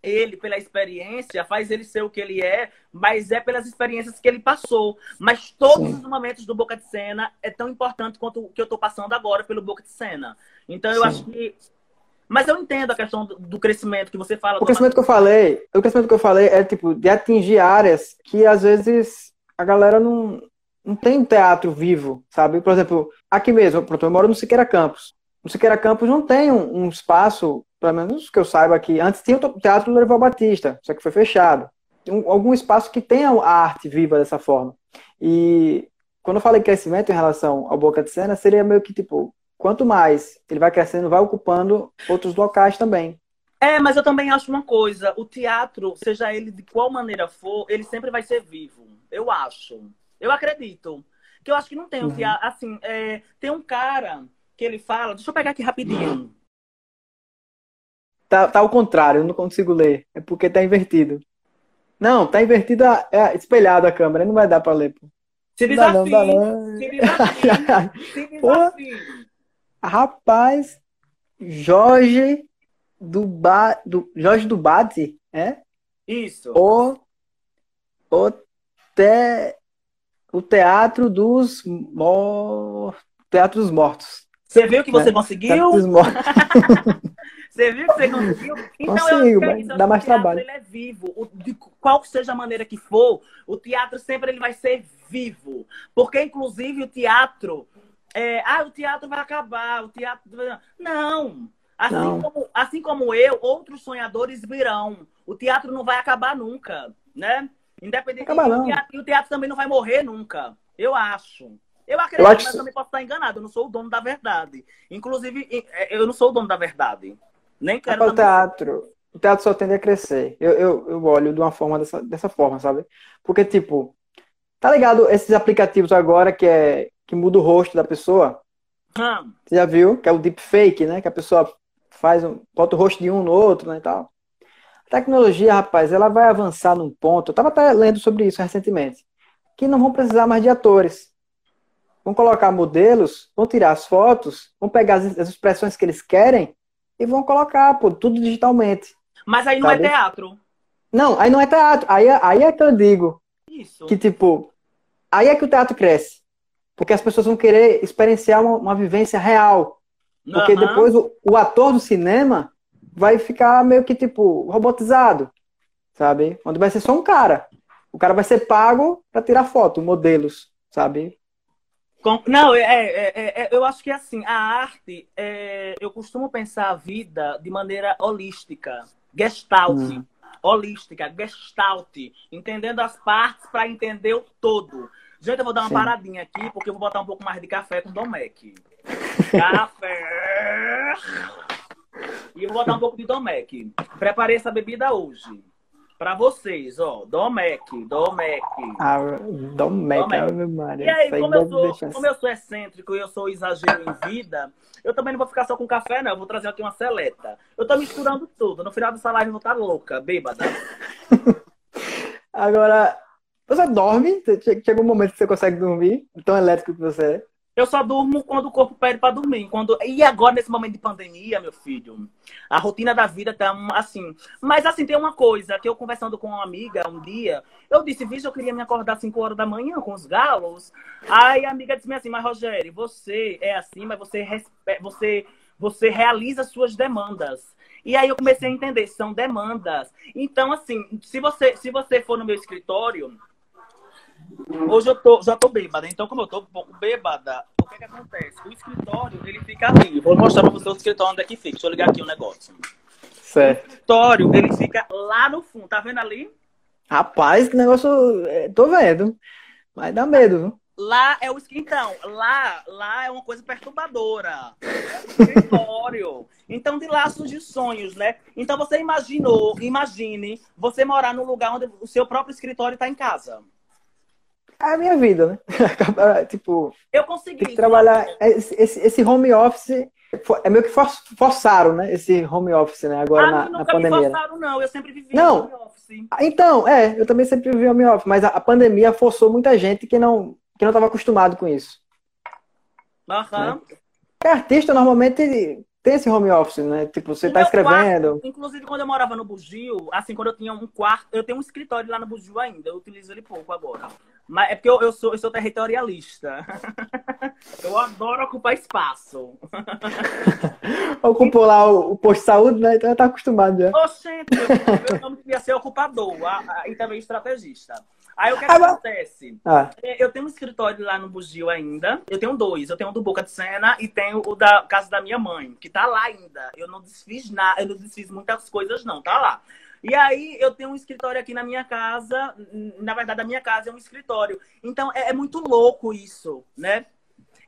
ele, pela experiência, faz ele ser o que ele é, mas é pelas experiências que ele passou. Mas todos Sim. os momentos do Boca de Cena é tão importante quanto o que eu estou passando agora pelo Boca de Cena. Então eu Sim. acho que mas eu entendo a questão do, crescimento que você fala. O crescimento que eu falei, o crescimento que eu falei é tipo de atingir áreas que às vezes a galera não, não tem um teatro vivo, sabe? Por exemplo, aqui mesmo, eu moro no Siqueira Campos. No Siqueira Campos não tem um, um espaço, pelo menos que eu saiba aqui. Antes tinha o Teatro do Lerival Batista, só que foi fechado. Um, algum espaço que tenha a arte viva dessa forma. E quando eu falei crescimento em relação ao Boca de Cena, seria meio que tipo quanto mais ele vai crescendo, vai ocupando outros locais também. É, mas eu também acho uma coisa: o teatro, seja ele de qual maneira for, ele sempre vai ser vivo. Eu acho. Eu acredito. Que eu acho que não tem um uhum. teatro. Assim, é, tem um cara que ele fala. Deixa eu pegar aqui rapidinho. Tá, tá ao contrário, eu não consigo ler. É porque tá invertido. Não, tá invertido, é, espelhado a câmera, não vai dar pra ler. Pô. Se desafie. Não, não, não. Se desafie. Se desafie. Rapaz, Jorge do, ba... do Jorge do Bate, é? Isso. O, o, te... o Teatro dos Mor... Teatro dos Mortos. Você viu que você é. conseguiu? Teatro dos Mortos. Você viu que você conseguiu? Então, Consigo, eu, mas dá mais teatro, trabalho. Ele é vivo. O, de qual seja a maneira que for, o teatro sempre ele vai ser vivo. Porque, inclusive, o teatro... É, ah, o teatro vai acabar, o teatro... Não! Assim, não. Como, assim como eu, outros sonhadores virão. O teatro não vai acabar nunca, né? Independente acabar, não. Teatro, e o teatro também não vai morrer nunca. Eu acho. Eu acredito, eu acho... mas também posso estar enganado. Eu não sou o dono da verdade. Inclusive, é, eu não sou o dono da verdade. Nem quero. O teatro, o teatro só tende a crescer. Eu, eu, eu olho de uma forma dessa, dessa forma, sabe? Porque, tipo, tá ligado esses aplicativos agora que é que muda o rosto da pessoa? Hum. Você já viu? Que é o deepfake, né? Que a pessoa faz um, bota o rosto de um no outro, né, e tal. A tecnologia, rapaz, ela vai avançar num ponto. Eu tava até lendo sobre isso recentemente, que não vão precisar mais de atores. Vão colocar modelos, vão tirar as fotos, vão pegar as, as expressões que eles querem e vão colocar, pô, tudo digitalmente. Mas aí não é sabe? é teatro. Não, aí não é teatro. Aí, aí é que eu digo. Isso. Que, tipo, aí é que o teatro cresce. Porque as pessoas vão querer experienciar uma, uma vivência real. Porque uhum. depois o, o, ator do cinema vai ficar meio que, tipo, robotizado. Sabe? Onde vai ser só um cara. O cara vai ser pago para tirar foto, modelos, sabe? Não, é, é, é, é, eu acho que assim, a arte, é, eu costumo pensar a vida de maneira holística, gestalt, hum. holística, gestalt, entendendo as partes para entender o todo. Gente, eu vou dar uma Sim. paradinha aqui, porque eu vou botar um pouco mais de café com Domec. café! E eu vou botar um pouco de Domec. Preparei essa bebida hoje. Pra vocês, ó, Domec, Domec. Ah, Domec, Domec. E aí, como eu, sou, como eu sou excêntrico e eu sou exagero em vida, eu também não vou ficar só com café, não. Eu vou trazer aqui uma seleta. Eu tô misturando tudo. No final dessa live eu vou estar louca, bêbada. Agora, você dorme? Chega um momento que você consegue dormir? Tão elétrico que você é? Eu só durmo quando o corpo pede para dormir. Quando... E agora, nesse momento de pandemia, meu filho, a rotina da vida tá assim. Mas assim, tem uma coisa que eu conversando com uma amiga um dia, eu disse, vixe, eu queria me acordar às 5 horas da manhã com os galos. Aí a amiga disse assim, mas Rogério, você é assim, mas você, você, você realiza suas demandas. E aí eu comecei a entender, são demandas. Então, assim, se você, se você for no meu escritório, Hoje eu tô, já tô bêbada, então como eu tô um pouco bêbada, o que que acontece? O escritório, ele fica ali. Vou mostrar pra você o escritório onde é que fica. Deixa eu ligar aqui o um negócio. Certo. O escritório, ele fica lá no fundo. Tá vendo ali? Rapaz, que negócio... É, tô vendo. Mas dá medo, viu? Lá é o então, lá, lá é uma coisa perturbadora. É o escritório. Então de lá surgem sonhos, né? Então você imaginou, imagine você morar num lugar onde o seu próprio escritório está em casa é a minha vida, né? tipo, eu consegui. Trabalhar. Esse, esse, home office é meio que forçaram, né? Esse home office, né? Agora ah, na, na pandemia. Não forçaram, não. Eu sempre vivi não. home office. Então, é, eu também sempre vivi home office, mas a, a pandemia forçou muita gente que não que não estava acostumado com isso. Aham. Né? artista normalmente tem esse home office, né? Tipo, você está escrevendo. Quarto, inclusive, quando eu morava no Bugio, assim, quando eu tinha um quarto, eu tenho um escritório lá no Bugio ainda, eu utilizo ele pouco agora. Mas é porque eu, eu sou, eu sou territorialista. eu adoro ocupar espaço. Ocupou lá o, o, posto de saúde, né? Então já tá acostumado já. Oxente, eu, eu não devia ser ocupador a, a, e também estrategista. Aí o que, ah, acontece? Ah. É, eu tenho um escritório lá no Bugio ainda. Eu tenho dois. Eu tenho o do Boca de Sena e tenho o da casa da minha mãe, que tá lá ainda. Eu não desfiz nada, eu não desfiz muitas coisas, não, tá lá. E aí eu tenho um escritório aqui na minha casa. Na verdade, a minha casa é um escritório. Então é, é muito louco isso, né?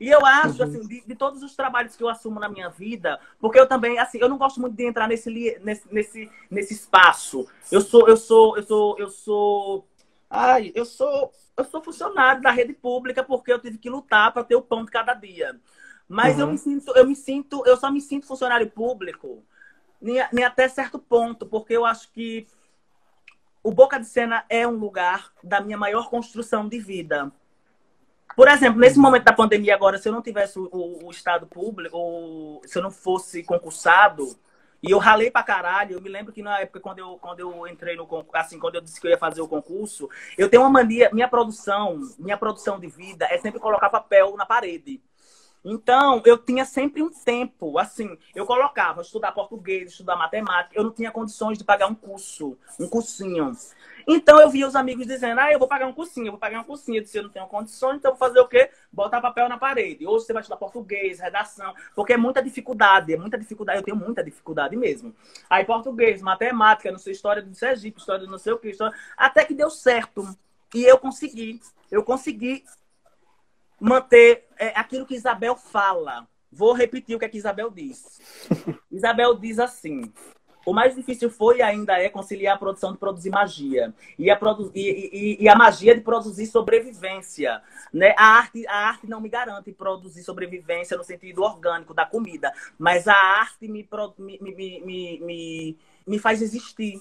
E eu acho, assim, de, de, todos os trabalhos que eu assumo na minha vida, porque eu também, assim, eu não gosto muito de entrar nesse, nesse, nesse, nesse espaço. Eu sou, eu sou, eu sou, eu sou. Ai, eu sou. Eu sou funcionário da rede pública porque eu tive que lutar para ter o pão de cada dia. Mas uhum. eu me sinto, eu me sinto, eu só me sinto funcionário público nem, nem até certo ponto, porque eu acho que o Boca de Cena é um lugar da minha maior construção de vida. Por exemplo, nesse momento da pandemia agora, se eu não tivesse o, o, Estado público, ou se eu não fosse concursado, e eu ralei pra caralho, eu me lembro que na época, quando eu, quando eu entrei no assim, quando eu disse que eu ia fazer o concurso, eu tenho uma mania, minha produção, minha produção de vida é sempre colocar papel na parede. Então, eu tinha sempre um tempo, assim, eu colocava estudar português, estudar matemática, eu não tinha condições de pagar um curso, um cursinho. Então, eu via os amigos dizendo, ah, eu vou pagar um cursinho, eu vou pagar um cursinho. Eu disse, eu não tenho condições, então vou fazer o quê? Botar papel na parede. Hoje você vai estudar português, redação, porque é muita dificuldade, é muita dificuldade, eu tenho muita dificuldade mesmo. Aí, português, matemática, não sei, história do Sergipe, história do não sei o quê, história... até que deu certo. E eu consegui, eu consegui manter é, aquilo que Isabel fala. Vou repetir o que, é que Isabel diz. Isabel diz assim: o mais difícil foi e ainda é conciliar a produção de produzir magia e a, produ e, e, e a magia de produzir sobrevivência. Né? A, arte, a arte não me garante produzir sobrevivência no sentido orgânico da comida, mas a arte me, me, me, me, me, me faz existir.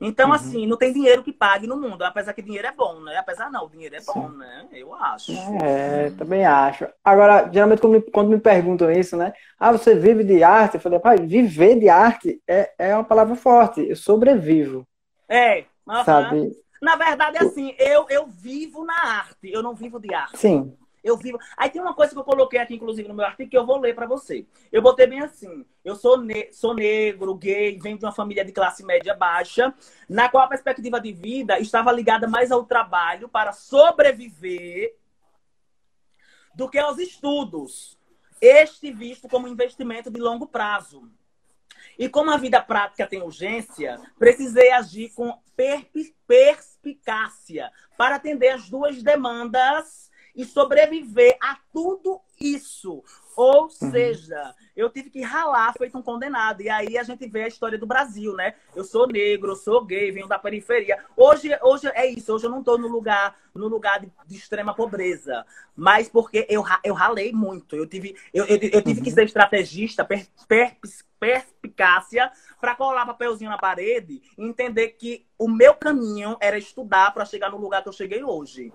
Então, uhum. assim, não tem dinheiro que pague no mundo. Apesar que dinheiro é bom, né? Apesar não, o dinheiro é Sim. bom, né? Eu acho. É, também acho. Agora, geralmente quando me, quando me perguntam isso, né? Ah, você vive de arte? Eu falei, pai, viver de arte é, é uma palavra forte. Eu sobrevivo. É. Uhum. Sabe? Na verdade, é assim, eu, eu vivo na arte, eu não vivo de arte. Sim. Eu vivo. Aí tem uma coisa que eu coloquei aqui, inclusive, no meu artigo, que eu vou ler para você. Eu botei bem assim: eu sou, ne sou negro, gay, venho de uma família de classe média baixa, na qual a perspectiva de vida estava ligada mais ao trabalho para sobreviver do que aos estudos. Este visto como investimento de longo prazo. E como a vida prática tem urgência, precisei agir com perspicácia para atender as duas demandas e sobreviver a tudo isso. Ou uhum. seja, eu tive que ralar feito um condenado. E aí a gente vê a história do Brasil, né? Eu sou negro, eu sou gay, venho da periferia. Hoje, hoje é isso, hoje eu não estou no lugar, no lugar de, de, extrema pobreza. Mas porque eu, eu ralei muito. Eu tive, eu, eu, eu tive uhum. que ser estrategista, per, per, perspicácia, para colar papelzinho na parede e entender que o meu caminho era estudar para chegar no lugar que eu cheguei hoje.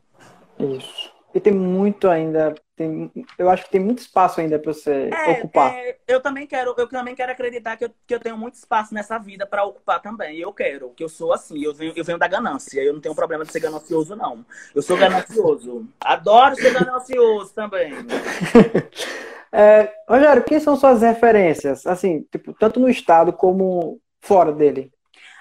Isso. E tem muito ainda, tem, eu acho que tem muito espaço ainda para você é, ocupar. É, eu também quero, eu também quero acreditar que eu, que eu tenho muito espaço nessa vida para ocupar também. Eu quero, que eu sou assim, eu venho, eu venho da ganância, eu não tenho problema de ser ganancioso não. Eu sou ganancioso. Adoro ser ganancioso também. é, Rogério, quem são suas referências, assim, tipo, tanto no estado como fora dele?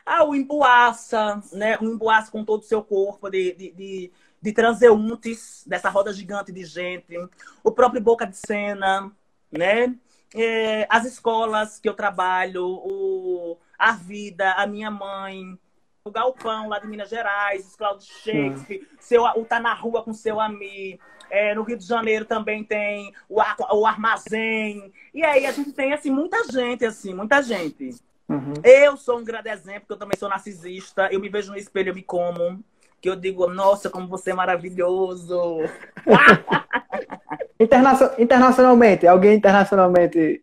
Ah, o Emboaça, né? O Emboaça com todo o seu corpo de, de, de de transeuntes dessa roda gigante de gente, o próprio Boca de Cena, né? É, as escolas que eu trabalho, o, a vida, a minha mãe, o Galpão lá de Minas Gerais, o Cláudio Shakespeare, seu, o Tá na Rua com seu amigo. É, no Rio de Janeiro também tem o, o Armazém. E aí a gente tem assim, muita gente, assim, muita gente. Uhum. Eu sou um grande exemplo, porque eu também sou narcisista. Eu me vejo no espelho, eu me como que eu digo, nossa, como você é maravilhoso. internacionalmente, alguém internacionalmente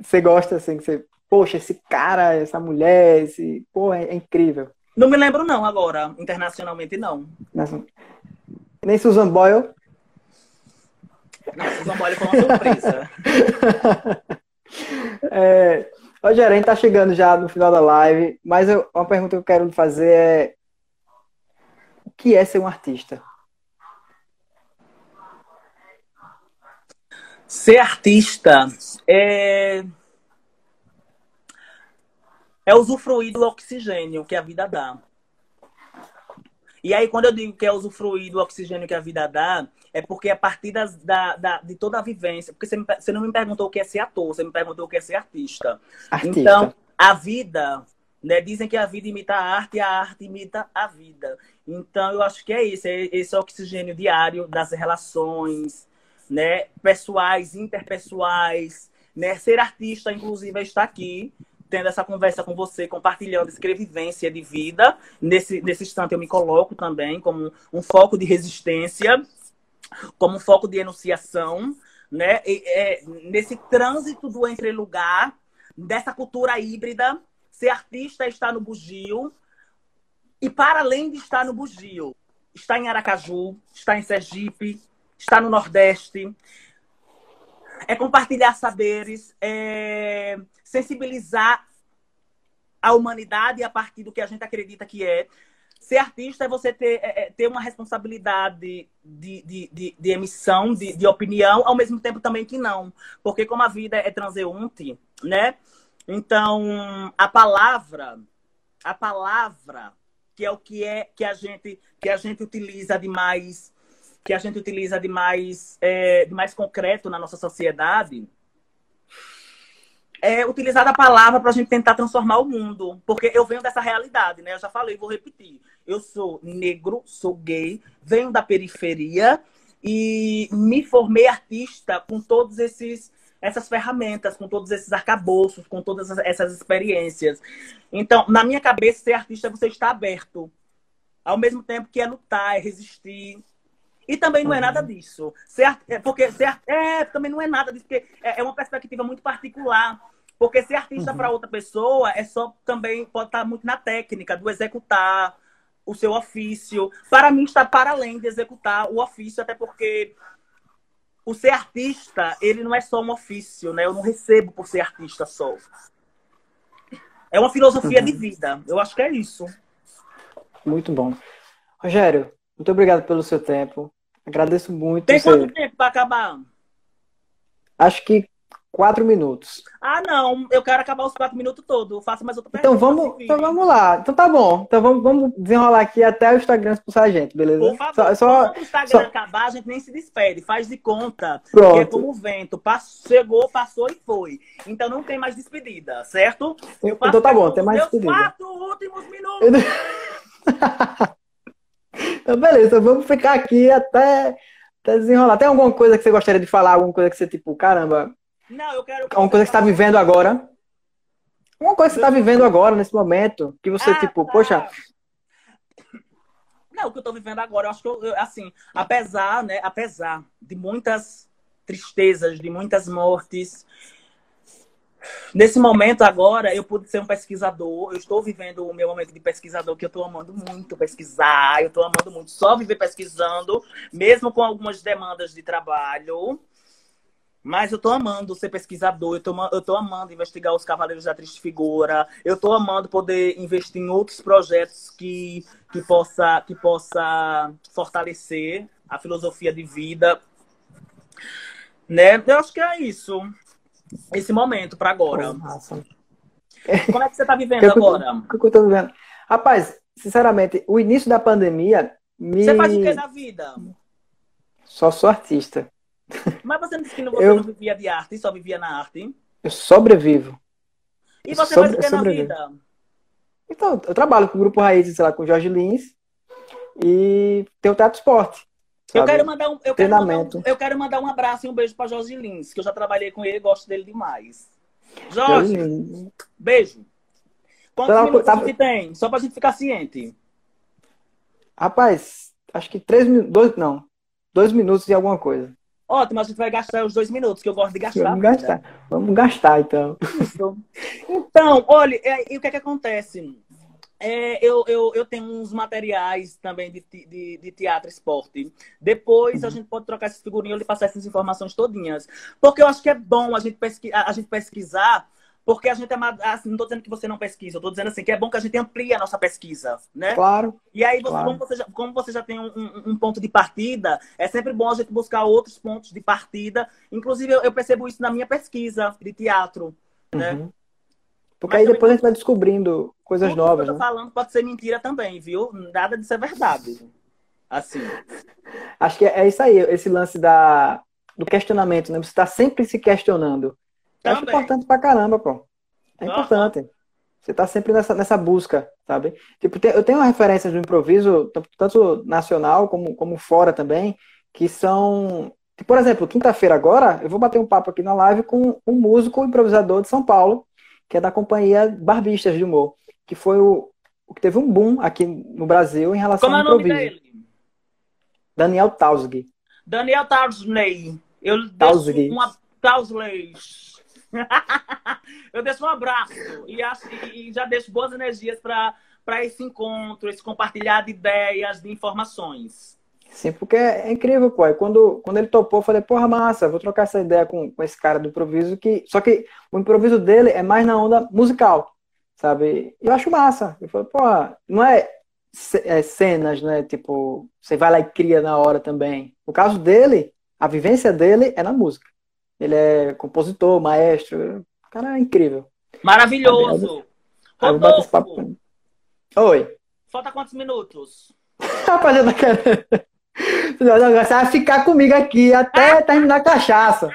você gosta assim, que você, poxa, esse cara, essa mulher, esse, porra, é incrível. Não me lembro não agora, internacionalmente não. Nem Susan Boyle? Não, Susan Boyle foi uma surpresa. é, Rogério, a gente tá chegando já no final da live, mas eu, uma pergunta que eu quero fazer é que é ser um artista? Ser artista é é usufruir do oxigênio que a vida dá. E aí, quando eu digo que é usufruir do oxigênio que a vida dá, é porque a partir das, da, da, de toda a vivência. Porque você, me, você não me perguntou o que é ser ator, você me perguntou o que é ser artista. artista. Então, a vida, né? Dizem que a vida imita a arte e a arte imita a vida. Então, eu acho que é isso. É esse oxigênio diário das relações, né, pessoais, interpessoais, né? Ser artista, inclusive, é estar aqui tendo essa conversa com você, compartilhando escrevivência de vida. Nesse, nesse instante eu me coloco também como um foco de resistência, como um foco de enunciação, né? E, é, nesse trânsito do entre-lugar, dessa cultura híbrida, ser artista é estar no bugio, e para além de estar no bugio, está em Aracaju, está em Sergipe, está no Nordeste, é compartilhar saberes, é sensibilizar a humanidade a partir do que a gente acredita que é. Ser artista é você ter, é, é ter uma responsabilidade de, de, de, de emissão, de, de, opinião, ao mesmo tempo também que não. Porque como a vida é transeunte, né? Então, a palavra, a palavra, que é o que é que a gente, que a gente utiliza de mais que a gente utiliza de mais, é, de mais concreto na nossa sociedade, é utilizar a palavra para a gente tentar transformar o mundo. Porque eu venho dessa realidade, né? Eu já falei, vou repetir. Eu sou negro, sou gay, venho da periferia e me formei artista com todos esses essas ferramentas, com todos esses arcabouços, com todas essas experiências. Então, na minha cabeça, ser artista é você estar aberto. Ao mesmo tempo que é lutar, é resistir, e também não é nada disso. Ser, é, porque ser, é, também não é nada disso, porque é, é uma perspectiva muito particular. Porque ser artista uhum. para outra pessoa é só também pode estar muito na técnica do executar o seu ofício. Para mim está para além de executar o ofício, até porque o ser artista, ele não é só um ofício, né? Eu não recebo por ser artista só. É uma filosofia uhum. de vida. Eu acho que é isso. Muito bom. Rogério, muito obrigado pelo seu tempo. Agradeço muito. Tem quanto tempo para acabar? Acho que quatro minutos. Ah, não. Eu quero acabar os quatro minutos todos. Faça mais outra então pergunta. Então vamos, então vamos lá. Então tá bom. Então vamos, vamos desenrolar aqui até o Instagram expulsar a gente, beleza? Por favor, só, só, quando o Instagram só... acabar, a gente nem se despede. Faz de conta. Pronto. Que é como o vento. Passou, chegou, passou e foi. Então não tem mais despedida, certo? então tá bom, tem mais despedida. quatro últimos minutos. Então, beleza, vamos ficar aqui até, até desenrolar. Tem alguma coisa que você gostaria de falar? Alguma coisa que você, tipo, caramba. Não, eu quero. Alguma coisa que você está vivendo agora? Alguma coisa que você está vivendo agora, nesse momento, que você, ah, tipo, tá. poxa. Não, o que eu estou vivendo agora, eu acho que, eu, assim, apesar, né, apesar de muitas tristezas, de muitas mortes, Nesse momento agora, eu pude ser um pesquisador. Eu estou vivendo o meu momento de pesquisador, que eu estou amando muito pesquisar. Eu estou amando muito só viver pesquisando, mesmo com algumas demandas de trabalho. Mas eu estou amando ser pesquisador, eu estou eu tô amando investigar os Cavaleiros da Triste Figura, eu estou amando poder investir em outros projetos que, que, possa, que possa fortalecer a filosofia de vida. Né? Eu acho que é isso esse momento para agora. Nossa. Como é que você está vivendo que agora? O que eu estou vivendo? Rapaz, sinceramente, o início da pandemia me... Você faz o que na vida? Só sou artista. Mas você não disse que você eu... não vivia de arte, só vivia na arte? Eu sobrevivo. E você Sobre... faz o que na vida? Então, eu trabalho com o Grupo Raízes, sei lá, com o Jorge Lins. E tem o Teatro Esporte. Eu quero, mandar um, eu, quero mandar um, eu quero mandar um abraço e um beijo para Jorge Lins, que eu já trabalhei com ele e gosto dele demais. Jorge, beijo. Quantos então, minutos tá... que tem? Só pra gente ficar ciente. Rapaz, acho que três minutos. Dois, não. Dois minutos e alguma coisa. Ótimo, a gente vai gastar os dois minutos, que eu gosto de gastar. Vamos gastar. Vamos gastar, então. Isso. Então, olha, e, e o que é que acontece? É, eu, eu, eu tenho uns materiais também de, de, de teatro e esporte. Depois uhum. a gente pode trocar essas figurinhas e passar essas informações todinhas. Porque eu acho que é bom a gente, pesqui, a, a gente pesquisar, porque a gente é. Assim, não estou dizendo que você não pesquisa, eu estou dizendo assim que é bom que a gente amplie a nossa pesquisa, né? Claro. E aí, você, claro. Como, você já, como você já tem um, um, um, ponto de partida, é sempre bom a gente buscar outros pontos de partida. Inclusive, eu, eu percebo isso na minha pesquisa de teatro, né? uhum. né? Porque Mas aí depois a gente vai descobrindo coisas tudo novas. Que eu tô né? falando pode ser mentira também, viu? Nada disso é verdade. Assim. Acho que é isso aí, esse lance da, do questionamento, né? Você está sempre se questionando. Eu acho importante pra caramba, pô. É importante. Uhum. Você está sempre nessa, nessa busca, sabe? Tipo, eu tenho referências do improviso, tanto nacional como, como fora também, que são Por exemplo, quinta-feira agora, eu vou bater um papo aqui na live com um músico improvisador de São Paulo, que é da companhia Barbistas de Humor, que foi o, o que teve um boom aqui no Brasil em relação Como ao é o nome improviso. dele? Daniel Tausig. Daniel Tausley. Eu deixo uma Tausley. eu deixo um abraço e, acho, e já deixo boas energias para esse encontro, esse compartilhar de ideias, de informações. Sim, porque é incrível, pô. E quando, quando ele topou, eu falei, porra, massa, vou trocar essa ideia com, com esse cara do improviso. que Só que o improviso dele é mais na onda musical, sabe? E eu acho massa. Eu falei, porra, não é, é cenas, né? Tipo, você vai lá e cria na hora também. No caso dele, a vivência dele é na música. Ele é compositor, maestro. O cara é incrível. Maravilhoso. Rodolfo. Oi. falta quantos minutos? Rapaz, eu tô querendo. Você vai ficar comigo aqui até terminar a cachaça.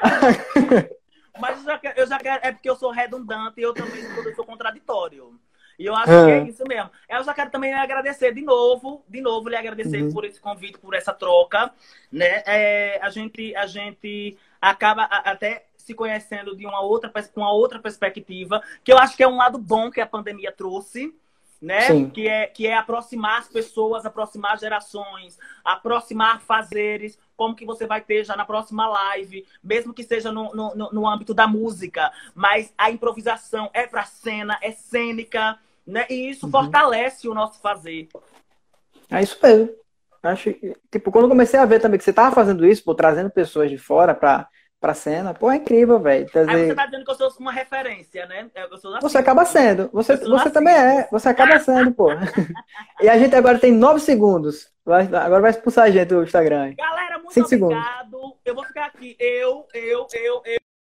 Mas eu já, quero, eu já quero, é porque eu sou redundante e eu também sou, eu sou contraditório. E eu acho que é Ah. isso mesmo. Eu já quero também agradecer de novo, de novo lhe agradecer Uhum. por esse convite, por essa troca, né? É, a gente, a gente acaba até se conhecendo de uma outra, com uma outra perspectiva, que eu acho que é um lado bom que a pandemia trouxe, né? Sim. Que é, que é aproximar as pessoas, aproximar gerações, aproximar fazeres, como que você vai ter já na próxima live, mesmo que seja no, no, no- âmbito da música, mas a improvisação é pra cena, é cênica, né? E isso Uhum. fortalece o nosso fazer. É isso mesmo. Acho que, tipo, quando eu comecei a ver também que você tava fazendo isso, pô, trazendo pessoas de fora pra, pra cena, pô, é incrível, velho. Aí você Trazer... tá dizendo que eu sou uma referência, né? Eu sou. Você acaba sendo. Você, você também é. Você acaba sendo, pô. E a gente agora tem nove segundos. Vai- agora vai expulsar a gente do Instagram. Galera, muito Cinco segundos. obrigado. Eu vou ficar aqui. Eu, eu, eu, eu.